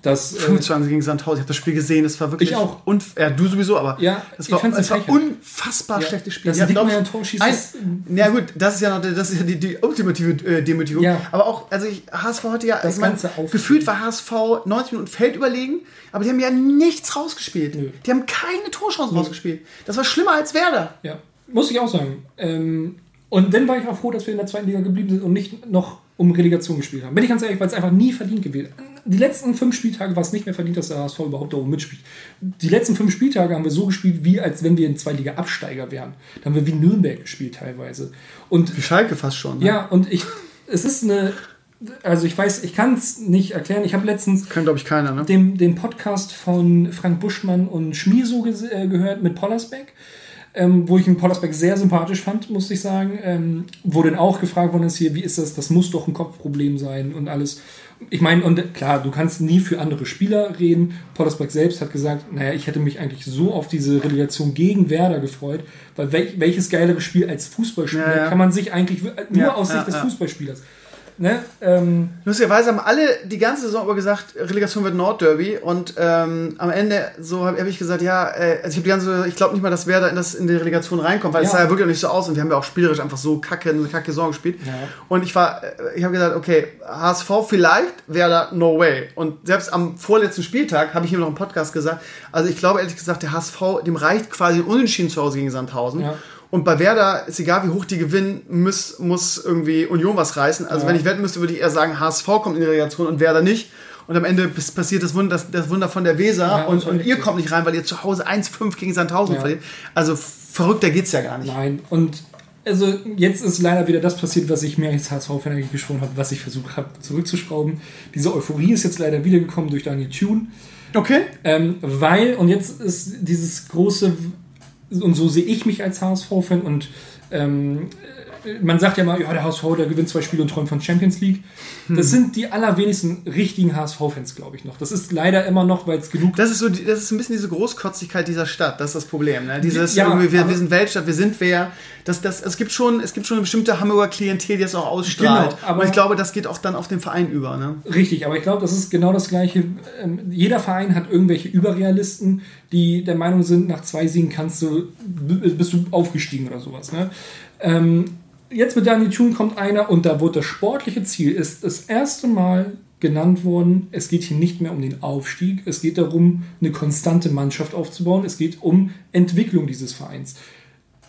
Das, äh, 25 gegen Sandhausen. Ich habe das Spiel gesehen, das war wirklich. Ich auch. Unf ja, du sowieso, aber. Ja, das war, es war unfassbar Ja, schlechtes Spiel. hatten, Diekmeyer glaub ein Tor schießt, ein, ist- Ja, gut, das ist ja noch das ist ja die, die ultimative äh, Demütigung. Ja. Aber auch, also ich, HSV hatte ja. Das ich mein, ganze Aufspielen. gefühlt war HSV 90 Minuten Feld überlegen, aber die haben ja nichts rausgespielt. Nö. Die haben keine Torchancen rausgespielt. Das war schlimmer als Werder. Ja, muss ich auch sagen. Ähm, und dann war ich auch froh, dass wir in der zweiten Liga geblieben sind und nicht noch um Relegation gespielt haben. Bin ich ganz ehrlich, weil es einfach nie verdient gewesen Die letzten fünf Spieltage war es nicht mehr verdient, dass der HSV überhaupt da oben mitspielt. Die letzten fünf Spieltage haben wir so gespielt, wie als wenn wir in zwei Liga Absteiger wären. Da haben wir wie Nürnberg gespielt teilweise. Und Die Schalke fast schon. Ne? ja, und ich, es ist eine, also ich weiß, ich kann es nicht erklären. Ich habe letztens Kann, glaube ich, keiner, ne? den, den Podcast von Frank Buschmann und Schmieso ges- äh, gehört mit Pollersbeck, ähm, wo ich den Pollersbeck sehr sympathisch fand, muss ich sagen. Ähm, wo dann auch gefragt worden ist hier, wie ist das, das muss doch ein Kopfproblem sein und alles. Ich meine, und klar, du kannst nie für andere Spieler reden. Pollersbeck selbst hat gesagt, naja, ich hätte mich eigentlich so auf diese Relegation gegen Werder gefreut, weil wel, welches geilere Spiel als Fußballspieler Ja, ja. kann man sich eigentlich nur Ja, aus Sicht des. Fußballspielers. Ne? Ähm, Lustigerweise haben alle die ganze Saison über gesagt, Relegation wird Nordderby und ähm, am Ende so habe hab ich gesagt, ja, äh, also ich habe die ganze, ich glaube nicht mal, dass Werder in, das, in die Relegation reinkommt, weil es Ja. sah ja wirklich auch nicht so aus und wir haben ja auch spielerisch einfach so kacke, eine kacke Saison gespielt. Ja. Und ich war, äh, ich habe gesagt, okay, HSV vielleicht, Werder no way. Und selbst am vorletzten Spieltag habe ich ihm noch im Podcast gesagt, also ich glaube ehrlich gesagt, der HSV, dem reicht quasi ein Unentschieden zu Hause gegen Sandhausen. Ja. Und bei Werder ist egal, wie hoch die gewinnen, muss, muss irgendwie Union was reißen. Also Ja. wenn ich wetten müsste, würde ich eher sagen, HSV kommt in die Relegation und Werder nicht. Und am Ende passiert das Wunder, das, das Wunder von der Weser Ja, und, und ihr kommt nicht rein, weil ihr zu Hause 1-5 gegen Sandhausen Ja. verliert. Also verrückter geht's ja gar nicht. Nein, und also jetzt ist leider wieder das passiert, was ich mir als HSV-Fan eigentlich geschworen habe, was ich versucht habe zurückzuschrauben. Diese Euphorie ist jetzt leider wiedergekommen durch Daniel Thune, Okay? ähm, weil, und jetzt ist dieses große, und so sehe ich mich als HSV-Fan und ähm, man sagt ja mal, ja, der HSV, der gewinnt zwei Spiele und träumt von Champions League. Das sind die allerwenigsten richtigen HSV-Fans, glaube ich noch. Das ist leider immer noch, weil es genug Das ist so, das ist ein bisschen diese Großkotzigkeit dieser Stadt. Das ist das Problem. Ne? Dieses, Ja, wir, wir sind Weltstadt, wir sind wer. Das, das, es gibt schon, es gibt schon eine bestimmte Hamburger Klientel, die das auch ausstrahlt. Genau, aber- Und ich glaube, das geht auch dann auf den Verein über. Ne? Richtig, aber ich glaube, das ist genau das Gleiche. Ähm, jeder Verein hat irgendwelche Überrealisten, die der Meinung sind, nach zwei Siegen kannst du, bist du aufgestiegen oder sowas. Ne? Ähm, jetzt mit Daniel Thun kommt einer und da wurde das sportliche Ziel, ist das erste Mal genannt worden, es geht hier nicht mehr um den Aufstieg, es geht darum, eine konstante Mannschaft aufzubauen, es geht um Entwicklung dieses Vereins.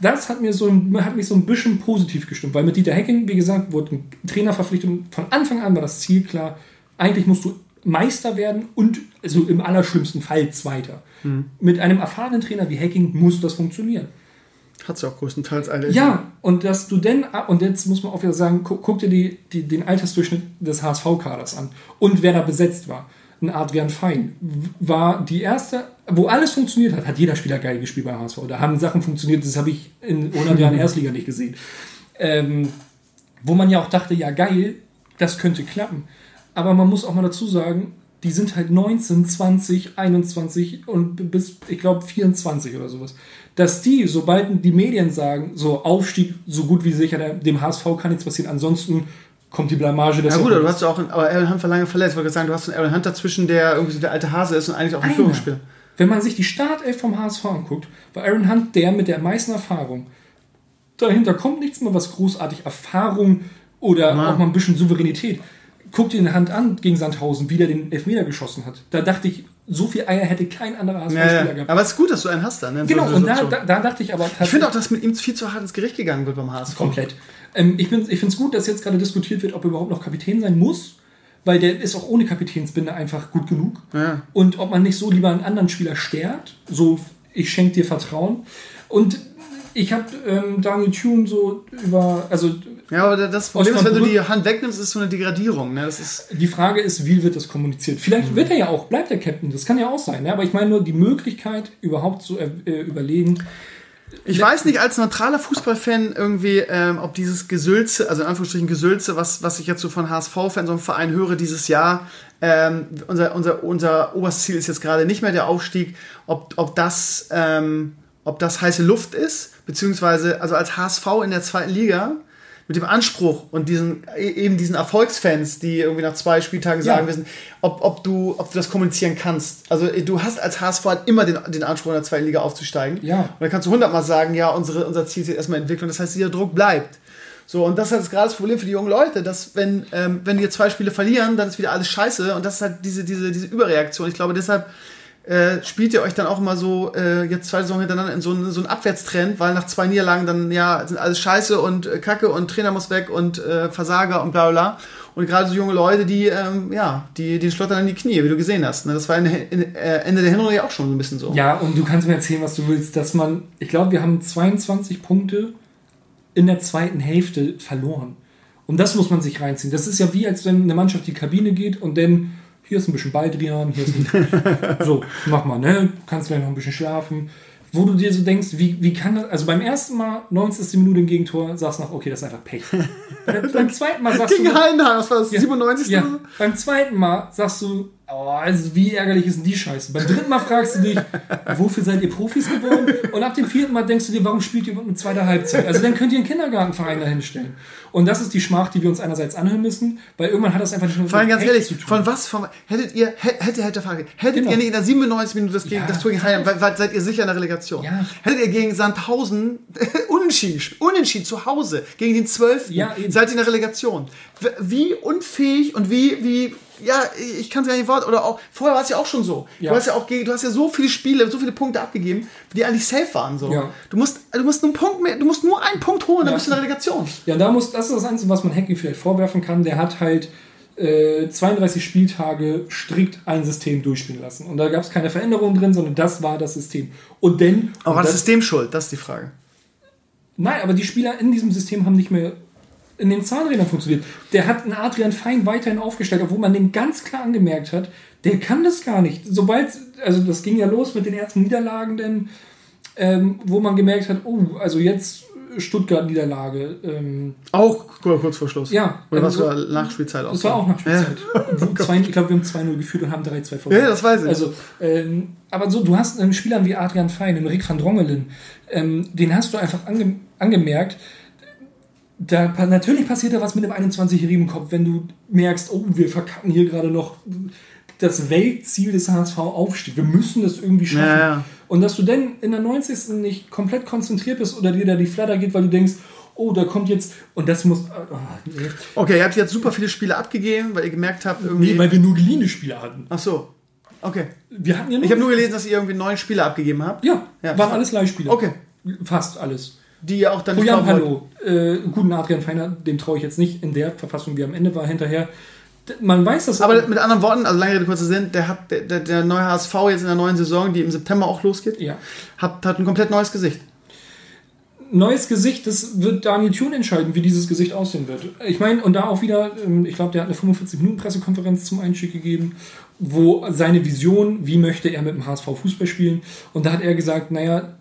Das hat, mir so, hat mich so ein bisschen positiv gestimmt, weil mit Dieter Hecking, wie gesagt, wurde ein Trainer verpflichtet und von Anfang an war das Ziel klar, eigentlich musst du Meister werden und also im allerschlimmsten Fall Zweiter. Mit einem erfahrenen Trainer wie Hacking muss das funktionieren. Hat sie auch größtenteils eigentlich. Ja, und dass du denn, und jetzt muss man auch wieder sagen, guck, guck dir die, die, den Altersdurchschnitt des HSV-Kaders an und wer da besetzt war. Ein Adrian Fein war die erste, wo alles funktioniert hat, hat jeder Spieler geil gespielt bei HSV. Da haben Sachen funktioniert, das habe ich in 100 Jahren <laughs> Erstliga nicht gesehen. Ähm, wo man ja auch dachte, ja geil, das könnte klappen. Aber man muss auch mal dazu sagen, die sind halt 19, 20, 21 und bis, ich glaube, 24 oder sowas. Dass die, sobald die Medien sagen, so Aufstieg so gut wie sicher, dem HSV kann nichts passieren, ansonsten kommt die Blamage des Ja gut, du hast ja auch, einen, aber Aaron Hunt war lange verletzt. Ich wollte sagen, du hast einen Aaron Hunt dazwischen, der irgendwie so der alte Hase ist und eigentlich auch ein Einer. Führungsspieler. Wenn man sich die Startelf vom HSV anguckt, war Aaron Hunt der mit der meisten Erfahrung. Dahinter kommt nichts mehr, was großartig Erfahrung oder Ja. auch mal ein bisschen Souveränität. Guck dir eine Hand an gegen Sandhausen, wie der den Elfmeter geschossen hat. Da dachte ich, so viel Eier hätte kein anderer Ja, HSV-Spieler ja. gehabt. Aber es ist gut, dass du einen hast dann. Ne? in genau, solchen und da, da, da dachte ich aber ich finde auch, dass mit ihm viel zu hart ins Gericht gegangen wird beim HSV. Komplett. Ähm, ich ich finde es gut, dass jetzt gerade diskutiert wird, ob er überhaupt noch Kapitän sein muss, weil der ist auch ohne Kapitänsbinde einfach gut genug. Ja. Und ob man nicht so lieber einen anderen Spieler stärkt, so ich schenke dir Vertrauen. Und ich habe ähm, Daniel Thune so über, also Ja, aber das Problem ist, wenn du die Hand wegnimmst, ist so eine Degradierung. Ne? Das ist, die Frage ist, wie wird das kommuniziert? Vielleicht wird er ja auch, bleibt der Captain, das kann ja auch sein, ne? aber ich meine nur die Möglichkeit, überhaupt zu äh, überlegen, ich weiß nicht, als neutraler Fußballfan irgendwie, ähm, ob dieses Gesülze, also in Anführungsstrichen Gesülze, was, was ich jetzt so von HSV-Fans so einem Verein höre dieses Jahr, ähm, unser, unser, unser oberstes Ziel ist jetzt gerade nicht mehr der Aufstieg, ob, ob das, ähm, ob das heiße Luft ist, beziehungsweise, also als HSV in der zweiten Liga, mit dem Anspruch und diesen, e- eben diesen Erfolgsfans, die irgendwie nach zwei Spieltagen Ja. sagen wissen, ob, ob, du, ob du das kommunizieren kannst. Also äh, du hast als HSV halt immer den, den Anspruch, in der zweiten Liga aufzusteigen. Ja. Und dann kannst du hundertmal sagen, ja, unsere, unser Ziel ist jetzt erstmal Entwicklung. Das heißt, dieser Druck bleibt. So, und das ist halt gerade das Problem für die jungen Leute, dass wenn, ähm, wenn die zwei Spiele verlieren, dann ist wieder alles scheiße und das ist halt diese, diese, diese Überreaktion. Ich glaube, deshalb äh, spielt ihr euch dann auch immer so äh, jetzt zwei Saison hintereinander in so einen, so einen Abwärtstrend, weil nach zwei Niederlagen dann ja sind alles scheiße und äh, Kacke und Trainer muss weg und äh, Versager und bla bla. Und gerade so junge Leute, die, ähm, ja, die, die schlottern in die Knie, wie du gesehen hast. Ne? Das war in, in, äh, Ende der Hinrunde ja auch schon ein bisschen so. Ja, und du kannst mir erzählen, was du willst, dass man, ich glaube, wir haben 22 Punkte in der zweiten Hälfte verloren. Und das muss man sich reinziehen. Das ist ja wie, als wenn eine Mannschaft die Kabine geht und dann, hier ist ein bisschen Baldrian, hier ist ein, <laughs> so, mach mal, ne, kannst gleich noch ein bisschen schlafen. Wo du dir so denkst, wie, wie kann das, also beim ersten Mal, 90. Minute im Gegentor, sagst du noch, okay, das ist einfach Pech. beim, <laughs> beim zweiten Mal sagst du, Gegen Heidenheim, was war das, ja, 97. Ja. Beim zweiten Mal sagst du, oh, also wie ärgerlich ist denn die Scheiße? Beim dritten Mal fragst du dich, <laughs> wofür seid ihr Profis geworden? Und ab dem vierten Mal denkst du dir, warum spielt ihr überhaupt eine zweite Halbzeit? Also dann könnt ihr einen Kindergartenverein dahinstellen. Und das ist die Schmach, die wir uns einerseits anhören müssen, weil irgendwann hat das einfach nicht mehr Vor allem ganz ehrlich, von was, von, hättet ihr, hä- hätte, hätte, Frage, hättet Genau. ihr nicht in der 97 Minute das, gegen, Ja. das Tor gegen Heidenheim, weil, seid ihr sicher in der Relegation? Ja. Hättet ihr gegen Sandhausen <laughs> unentschieden, unentschieden zu Hause, gegen den 12. Ja, seid ihr in der Relegation? Wie unfähig und wie, wie, ja, ich kann es gar nicht Wort, oder auch, vorher war es ja auch schon so. Ja. Du hast ja auch, du hast ja so viele Spiele, so viele Punkte abgegeben, die eigentlich safe waren, so. Ja. Du musst, du musst nur einen Punkt mehr, du musst nur einen Punkt holen, dann Ja. bist du in der Relegation. Ja, da muss, das ist das Einzige, was man Hacking vielleicht vorwerfen kann. Der hat halt äh, 32 Spieltage strikt ein System durchspielen lassen. Und da gab es keine Veränderungen drin, sondern das war das System. Und denn. Aber war das das- System schuld? Das ist die Frage. Nein, aber die Spieler in diesem System haben nicht mehr in den Zahnrädern funktioniert. Der hat einen Adrian Fein weiterhin aufgestellt, obwohl man dem ganz klar angemerkt hat, der kann das gar nicht. Sobald, also das ging ja los mit den ersten Niederlagen, denn, ähm, wo man gemerkt hat, oh, also jetzt Stuttgart-Niederlage. Ähm, Auch kurz vor Schluss. Ja, Oder was also- war Nachspielzeit auch? das war auch nach Spielzeit. Wo <laughs> zwei, ich glaube, wir haben 2-0 geführt und haben 3-2 verloren. Ja, das weiß ich. Also, ähm, aber so, du hast einen Spielern wie Adrian Fein, einen Rick van Drongelen, ähm, den hast du einfach ange angemerkt. Da, natürlich passiert da was mit dem 21-jährigen Kopf, wenn du merkst, oh, wir verkacken hier gerade noch das Weltziel des HSV Aufstieg. Wir müssen das irgendwie schaffen. Ja, ja. Und dass du dann in der 90. nicht komplett konzentriert bist oder dir da die Flatter geht, weil du denkst, oh, da kommt jetzt, und das muss, oh, nee. Okay, ihr habt jetzt super viele Spiele abgegeben, weil ihr gemerkt habt, irgendwie. Nee, weil wir nur geliehene Spieler hatten. Ach so. Okay. Wir hatten ja nur. Ich habe nur gelesen, dass ihr irgendwie neun Spiele abgegeben habt. ja, Ja. waren alles Leihspieler. Okay. Fast alles. Die ihr auch dann kaufen wollt. Palo, äh, guten Adrian Feiner, dem traue ich jetzt nicht in der Verfassung, wie er am Ende war, hinterher. Man weiß das Aber mit anderen Worten, also lange Rede, kurzer Sinn, der hat der, der, der neue HSV jetzt in der neuen Saison, die im September auch losgeht, Ja. hat, hat ein komplett neues Gesicht. Neues Gesicht, das wird Daniel Thune entscheiden, wie dieses Gesicht aussehen wird. Ich meine, und da auch wieder, ähm, ich glaube, der hat eine 45-Minuten-Pressekonferenz zum Einstieg gegeben, wo seine Vision, wie möchte er mit dem HSV Fußball spielen. Und da hat er gesagt, naja,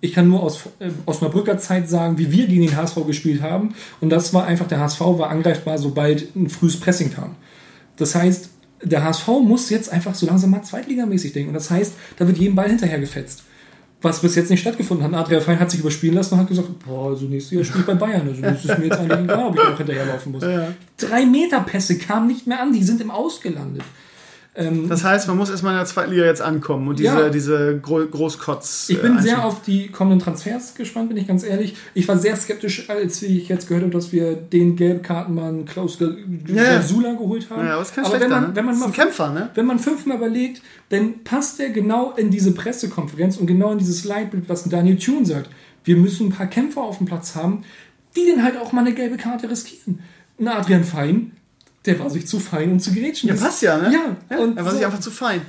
ich kann nur aus äh, Osnabrücker Zeit sagen, wie wir gegen den HSV gespielt haben. Und das war einfach, der HSV war angreifbar, sobald ein frühes Pressing kam. Das heißt, der HSV muss jetzt einfach so langsam mal zweitligamäßig denken. Und das heißt, da wird jedem Ball hinterher gefetzt. Was bis jetzt nicht stattgefunden hat. Adrian Fein hat sich überspielen lassen und hat gesagt, boah, also nächstes Jahr spiele ich bei Bayern. Also das ist mir jetzt eigentlich egal, ob ich noch hinterherlaufen muss. Drei Meter Pässe kamen nicht mehr an, die sind im Aus gelandet. Das heißt, man muss erstmal in der zweiten Liga jetzt ankommen und diese, Ja. diese Gro Großkotz. Ich bin äh, sehr auf die kommenden Transfers gespannt, bin ich ganz ehrlich. Ich war sehr skeptisch, als ich jetzt gehört habe, dass wir den Gelbkartenmann Klaus Ja. Sula geholt haben. Ja, aber Aber wenn man, ne? wenn man Ist mal ein Kämpfer, ne? Wenn man fünfmal überlegt, dann passt er genau in diese Pressekonferenz und genau in dieses Leitbild, was Daniel Thune sagt. Wir müssen ein paar Kämpfer auf dem Platz haben, die dann halt auch mal eine gelbe Karte riskieren. Ein Adrian Fein, der war sich zu fein, um zu gerätschen. Ja, passt ja, ne? Ja, Und und er war so. sich einfach zu fein.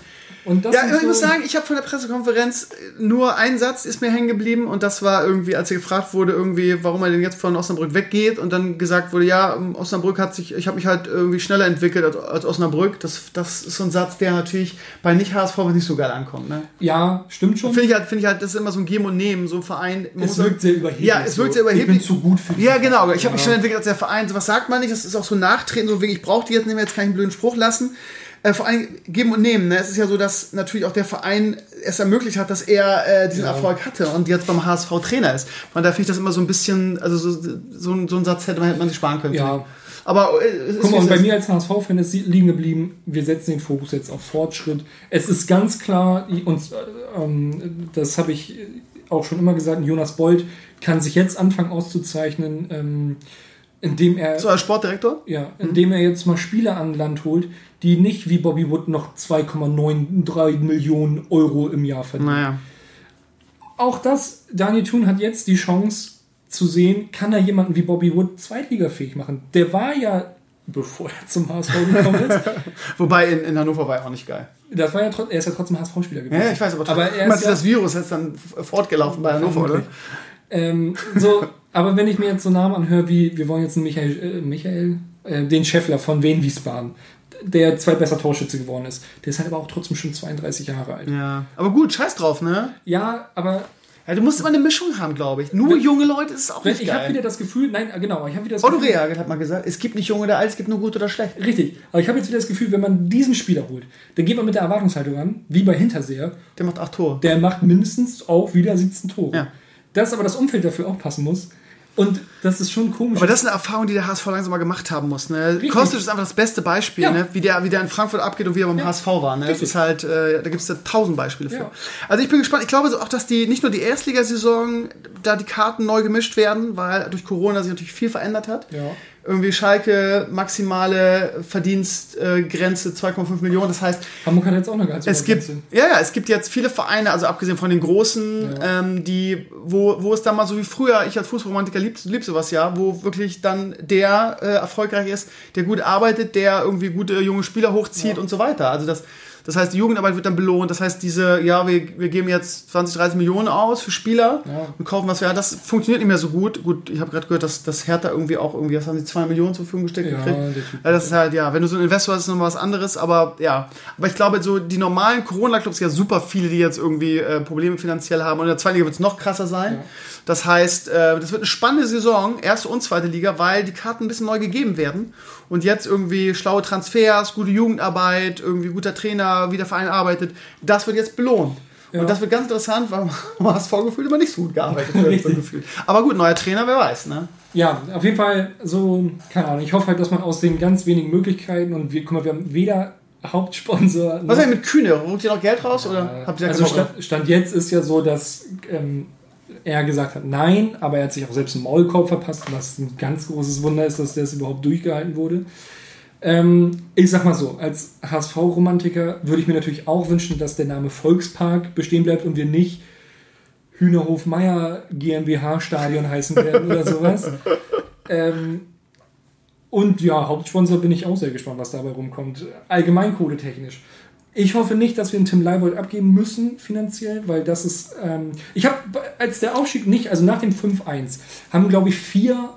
Ja, ich muss so- sagen, ich habe von der Pressekonferenz äh, nur ein Satz ist mir hängen geblieben und das war irgendwie, als er gefragt wurde, irgendwie, warum er denn jetzt von Osnabrück weggeht und dann gesagt wurde, ja, ähm, Osnabrück hat sich, ich habe mich halt irgendwie schneller entwickelt als, als Osnabrück. Das, das ist so ein Satz, der natürlich bei nicht HSV nicht so geil ankommt. Ne? ja, stimmt schon. Finde ich halt, finde ich halt, das ist immer so ein Geben und Nehmen, so ein Verein. Es muss- wirkt sehr überheblich. Ja, es wirkt sehr überheblich. Ich bin zu gut für Ja, genau. Ich habe mich Ja. schnell entwickelt als der Verein. So was sagt man nicht. Das ist auch so nachtreten, so wegen, ich brauche die jetzt nicht mehr, jetzt kann ich einen blöden Spruch lassen. Äh, vor allem geben und nehmen. Ne? Es ist ja so, dass natürlich auch der Verein es ermöglicht hat, dass er äh, diesen Ja. Erfolg hatte und jetzt beim HSV Trainer ist. Von daher finde ich das immer so ein bisschen, also so, so, ein- so ein Satz hätte man, hätte man sich sparen können. Ja. Aber äh, es Guck mal, und bei mir als HSV-Fan ist liegen geblieben, wir setzen den Fokus jetzt auf Fortschritt. Es ist ganz klar, und äh, ähm, das habe ich auch schon immer gesagt, Jonas Bold kann sich jetzt anfangen auszuzeichnen, ähm, indem er, So als Sportdirektor? ja, indem er jetzt mal Spieler an Land holt, die nicht wie Bobby Wood noch 2,93 Millionen Euro im Jahr verdienen. Naja. Auch das, Daniel Thun hat jetzt die Chance zu sehen, kann er jemanden wie Bobby Wood zweitligafähig machen. Der war ja, bevor er zum HSV gekommen ist, <laughs> Wobei in, in Hannover war er auch nicht geil. das war ja trotzdem, er ist ja trotzdem HSV-Spieler gewesen. Ja, ich weiß, aber, aber trotzdem- er ist ja, das Virus ist dann fortgelaufen bei Hannover, oder? Ähm, so, aber wenn ich mir jetzt so Namen anhöre, wie wir wollen jetzt einen Michael, äh, Michael äh, den Scheffler von Wien Wiesbaden, der zweitbester Torschütze geworden ist, der ist halt aber auch trotzdem schon 32 Jahre alt. Ja. Aber gut, scheiß drauf, ne? Ja, aber Ja, du musst immer eine Mischung haben, glaube ich. Nur Wenn- junge Leute ist auch nicht ich habe wieder das Gefühl, nein, genau, ich habe wieder das Otto Gefühl, Rehagel hat mal gesagt, es gibt nicht jung oder alt, es gibt nur gut oder schlecht. Richtig, aber ich habe jetzt wieder das Gefühl, wenn man diesen Spieler holt, dann geht man mit der Erwartungshaltung an, wie bei Hinterseher, Der macht acht Tore. der macht mindestens auch wieder 17 Tore. Ja. Dass aber das Umfeld dafür auch passen muss. Und das ist schon komisch. Aber das ist eine Erfahrung, die der HSV langsam mal gemacht haben muss. Ne? Kostic ist einfach das beste Beispiel, Ja. ne? wie, der, wie der in Frankfurt abgeht und wie er beim HSV war. Ne? Das Richtig. ist halt, äh, da gibt es ja tausend Beispiele für. Ja. Also ich bin gespannt. Ich glaube so auch, dass die nicht nur die Erstligasaison, da die Karten neu gemischt werden, weil durch Corona sich natürlich viel verändert hat. Ja. Irgendwie Schalke maximale Verdienstgrenze 2,5 Millionen. Das heißt, Hamburg hat jetzt auch eine Gehaltsobergrenze. es gibt, ja, ja, es gibt jetzt viele Vereine, also abgesehen von den großen, ähm, die, wo, wo es dann mal so wie früher, ich als Fußballromantiker lieb, lieb sowas ja, wo wirklich dann der äh, erfolgreich ist, der gut arbeitet, der irgendwie gute junge Spieler hochzieht und so weiter. Also das, das heißt, die Jugendarbeit wird dann belohnt. Das heißt, diese, ja, wir, wir geben jetzt 20, 30 Millionen aus für Spieler Ja. und kaufen was. Ja, das funktioniert nicht mehr so gut. Gut, ich habe gerade gehört, dass das Hertha irgendwie auch irgendwie, was haben sie, 2 Millionen zur Verfügung gestellt Ja, gekriegt. das ist halt, ja, wenn du so ein Investor hast, ist noch was anderes, aber ja. Aber ich glaube, so die normalen Corona-Clubs, ja super viele, die jetzt irgendwie äh, Probleme finanziell haben. Und in der zweiten Liga wird es noch krasser sein. Ja. Das heißt, äh, das wird eine spannende Saison, erste und zweite Liga, weil die Karten ein bisschen neu gegeben werden. Und jetzt irgendwie schlaue Transfers, gute Jugendarbeit, irgendwie guter Trainer, wie der Verein arbeitet, das wird jetzt belohnt. Ja. Und das wird ganz interessant, weil <laughs> man HSV gefühlt immer nicht so gut gearbeitet wird. so gefühlt. Aber gut, neuer Trainer, wer weiß, ne? Ja, auf jeden Fall so, keine Ahnung. Ich hoffe halt, dass man aus den ganz wenigen Möglichkeiten und wir, guck mal, wir haben weder Hauptsponsor. Was ist denn mit Kühne? Ruft ihr noch Geld raus oder habt ihr also? Stand, Stand jetzt ist ja so, dass ähm, er gesagt hat nein, aber er hat sich auch selbst einen Maulkorb verpasst, was ein ganz großes Wunder ist, dass das überhaupt durchgehalten wurde. Ähm, ich sag mal so, als HSV-Romantiker würde ich mir natürlich auch wünschen, dass der Name Volkspark bestehen bleibt und wir nicht Hühnerhof Meier GmbH Stadion <laughs> heißen werden oder sowas. Ähm, und ja, Hauptsponsor bin ich auch sehr gespannt, was dabei rumkommt. Allgemein kohletechnisch. Ich hoffe nicht, dass wir einen Tim Leibold abgeben müssen finanziell, weil das ist. Ähm, ich habe, als der Aufstieg nicht, also nach dem 5-1, haben, glaube ich, vier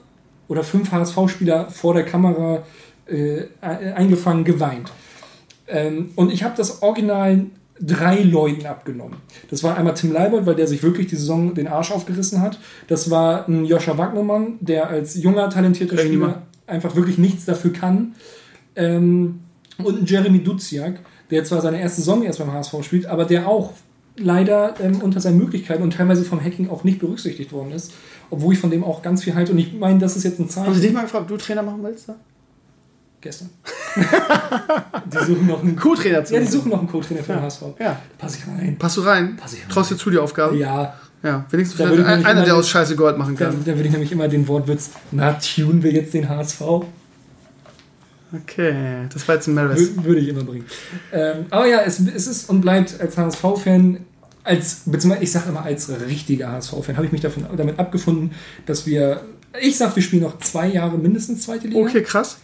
oder fünf HSV-Spieler vor der Kamera äh, eingefangen, geweint. Ähm, und ich habe das Original drei Leuten abgenommen. Das war einmal Tim Leibold, weil der sich wirklich die Saison den Arsch aufgerissen hat. Das war ein Joscha Wagnermann, der als junger, talentierter Spieler einfach wirklich nichts dafür kann. Ähm, und ein Jeremy Duziak, der zwar seine erste Saison erst beim HSV spielt, aber der auch leider ähm, unter seinen Möglichkeiten und teilweise vom Hacking auch nicht berücksichtigt worden ist. Obwohl ich von dem auch ganz viel halte. Und ich meine, das ist jetzt ein Haben Zeichen. sie dich mal gefragt, ob du Trainer machen willst? Da? Gestern. <laughs> die suchen noch einen Co-Trainer zu Ja, die suchen noch einen Co-Trainer für den HSV. Ja. Pass ich rein. Passt du rein? Pass ich rein. Traust dir zu die Aufgabe? Ja, Ja, wenigstens Da vielleicht ein, einer, der aus Scheiße Gold machen da, kann. da würde ich nämlich immer den Wortwitz, na, tune wir jetzt den HSV, Okay, das war jetzt ein. Wür- würde ich immer bringen. Ähm, aber ja, es, es ist und bleibt als HSV-Fan, als, beziehungsweise ich sage immer als richtiger HSV-Fan, habe ich mich davon, damit abgefunden, dass wir, ich sage, wir spielen noch zwei Jahre mindestens zweite Liga. Okay, krass.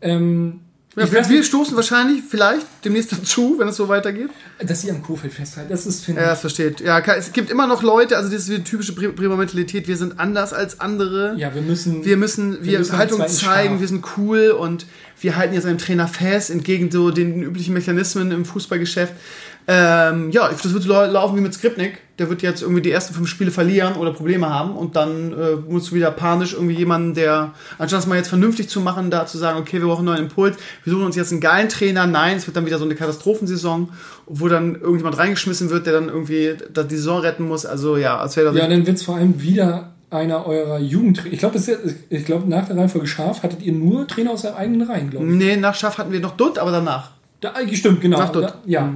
Ähm, Ja, wir, wir stoßen wahrscheinlich vielleicht demnächst dazu, wenn es so weitergeht. dass sie am Kofeld festhalten, das ist, finde Ja, ich, das versteht. Ja, es gibt immer noch Leute, also das ist die typische Bre- Bremer Mentalität, wir sind anders als andere. ja, wir müssen, Wir müssen, wir, müssen Haltung zeigen, Schaf. wir sind cool und wir halten jetzt einem Trainer fest, entgegen so den üblichen Mechanismen im Fußballgeschäft. Ähm, ja, das wird laufen wie mit Skripnik. Der wird jetzt irgendwie die ersten fünf Spiele verlieren oder Probleme haben und dann äh, musst du wieder panisch irgendwie jemanden, der, anstatt das mal jetzt vernünftig zu machen, da zu sagen, okay, wir brauchen einen neuen Impuls, wir suchen uns jetzt einen geilen Trainer, nein, es wird dann wieder so eine Katastrophensaison, wo dann irgendjemand reingeschmissen wird, der dann irgendwie die Saison retten muss, also ja, als wäre das... Ja, dann wird es vor allem wieder einer eurer Jugendtrainer. Ich glaube, ich glaube, nach der Reihenfolge Schaf hattet ihr nur Trainer aus der eigenen Reihen, glaube ich. Nee, nach Schaff hatten wir noch Dutt, aber danach. Da, stimmt, genau. Sag Dutt. Da, ja.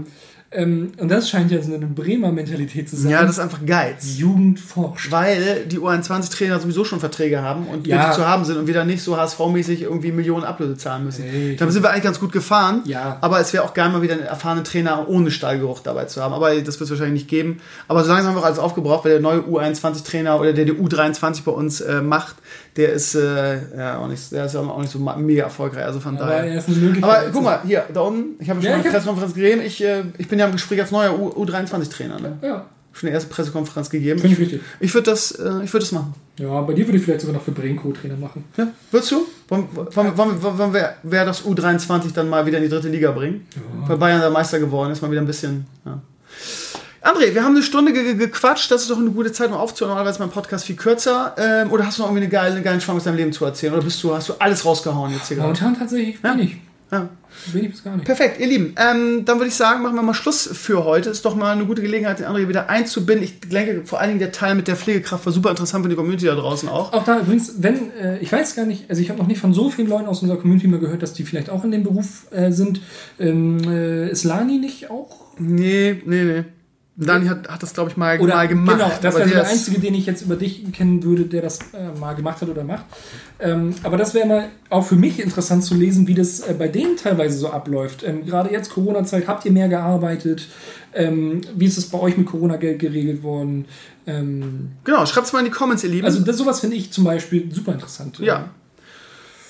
Ähm, und das scheint ja so eine Bremer Mentalität zu sein. Ja, das ist einfach Geiz. Die Jugend forscht. Weil die U21-Trainer sowieso schon Verträge haben und Ja. wirklich zu haben sind und wir dann nicht so HSV-mäßig irgendwie Millionen Ablöse zahlen müssen. Damit sind wir eigentlich ganz gut gefahren. Ja. Aber es wäre auch geil, mal wieder einen erfahrenen Trainer ohne Stallgeruch dabei zu haben. Aber das wird es wahrscheinlich nicht geben. Aber so langsam haben wir auch alles aufgebraucht, weil der neue U21-Trainer oder der die U23 bei uns äh, macht, der ist, äh, ja, auch nicht, der ist ja auch nicht so mega erfolgreich. Also von Aber daher. er eine. Aber guck mal, hier, da unten, ich habe schon Ja, mal eine Pressekonferenz gegeben. Ich, äh, ich bin ja im Gespräch als neuer U- U23-Trainer. Ne? Ja, Schon die erste Pressekonferenz gegeben. finde ich wichtig. Ich würde das, äh, ich würde das machen. Ja, bei dir würde ich vielleicht sogar noch für Bremen Co-Trainer machen. Ja, würdest du? Wollen, wollen, wollen, wollen, wollen wir wer das U23 dann mal wieder in die dritte Liga bringen? Weil Bayern der Meister geworden ist, mal wieder ein bisschen. Ja. André, wir haben eine Stunde ge ge- gequatscht, das ist doch eine gute Zeit, um aufzuhören. Normalerweise ist mein Podcast viel kürzer. Ähm, oder hast du noch irgendwie eine geile, eine geile Schwank aus deinem Leben zu erzählen? Oder bist du, hast du alles rausgehauen jetzt hier gerade? Momentan tatsächlich wenig. Ja. Wenig bis gar nicht. Perfekt, ihr Lieben. Ähm, dann würde ich sagen, machen wir mal Schluss für heute. Ist doch mal eine gute Gelegenheit, den André wieder einzubinden. Ich denke, vor allen Dingen der Teil mit der Pflegekraft war super interessant für die Community da draußen auch. Auch da übrigens, wenn, äh, ich weiß gar nicht, also ich habe noch nicht von so vielen Leuten aus unserer Community mal gehört, dass die vielleicht auch in dem Beruf äh, sind. Ähm, äh, ist Lani nicht auch? Nee, nee, nee. Dani hat, hat das, glaube ich, mal, mal gemacht. Genau, das wäre der der einzige, den ich jetzt über dich kennen würde, der das äh, mal gemacht hat oder macht. Ähm, aber das wäre mal auch für mich interessant zu lesen, wie das äh, bei denen teilweise so abläuft. Ähm, Gerade jetzt Corona-Zeit, habt ihr mehr gearbeitet? Ähm, wie ist es bei euch mit Corona-Geld geregelt worden? Ähm, Genau, schreibt es mal in die Comments, ihr Lieben. also das, sowas finde ich zum Beispiel super interessant. Ja.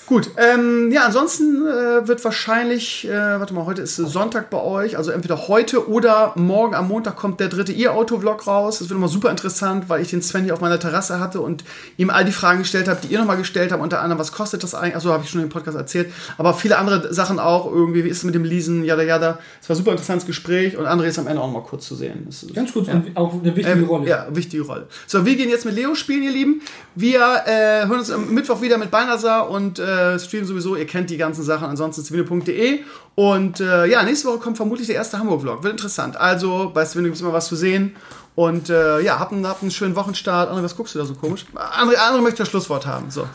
Gut, ähm, ja, ansonsten äh, wird wahrscheinlich, äh, warte mal, heute ist Sonntag bei euch, also entweder heute oder morgen am Montag kommt der dritte Ihr-Auto-Vlog raus. Das wird immer super interessant, weil ich den Sven hier auf meiner Terrasse hatte und ihm all die Fragen gestellt habe, die ihr nochmal gestellt habt, unter anderem, was kostet das eigentlich? Achso, habe ich schon im Podcast erzählt, aber viele andere Sachen auch, irgendwie, wie ist es mit dem Leasen, jada, jada. Es war ein super interessantes Gespräch und André ist am Ende auch noch mal kurz zu sehen. Ist, Ganz kurz, und auch eine wichtige ähm, Rolle. Ja, wichtige Rolle. So, wir gehen jetzt mit Leo spielen, ihr Lieben. Wir äh, hören uns am Mittwoch wieder mit Balnasar und äh, streamen sowieso. Ihr kennt die ganzen Sachen. Ansonsten zwinne.de. Und äh, ja, nächste Woche kommt vermutlich der erste Hamburg-Vlog. Wird interessant. Also, bei Zwinne gibt es immer was zu sehen. Und äh, ja, habt einen, habt einen schönen Wochenstart. André, was guckst du da so komisch? André, André möchte das Schlusswort haben. So.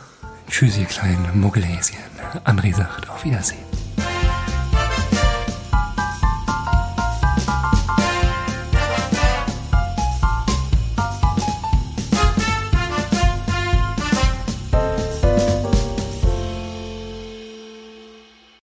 Tschüss, ihr kleinen Muggelhäschen. André sagt auf Wiedersehen.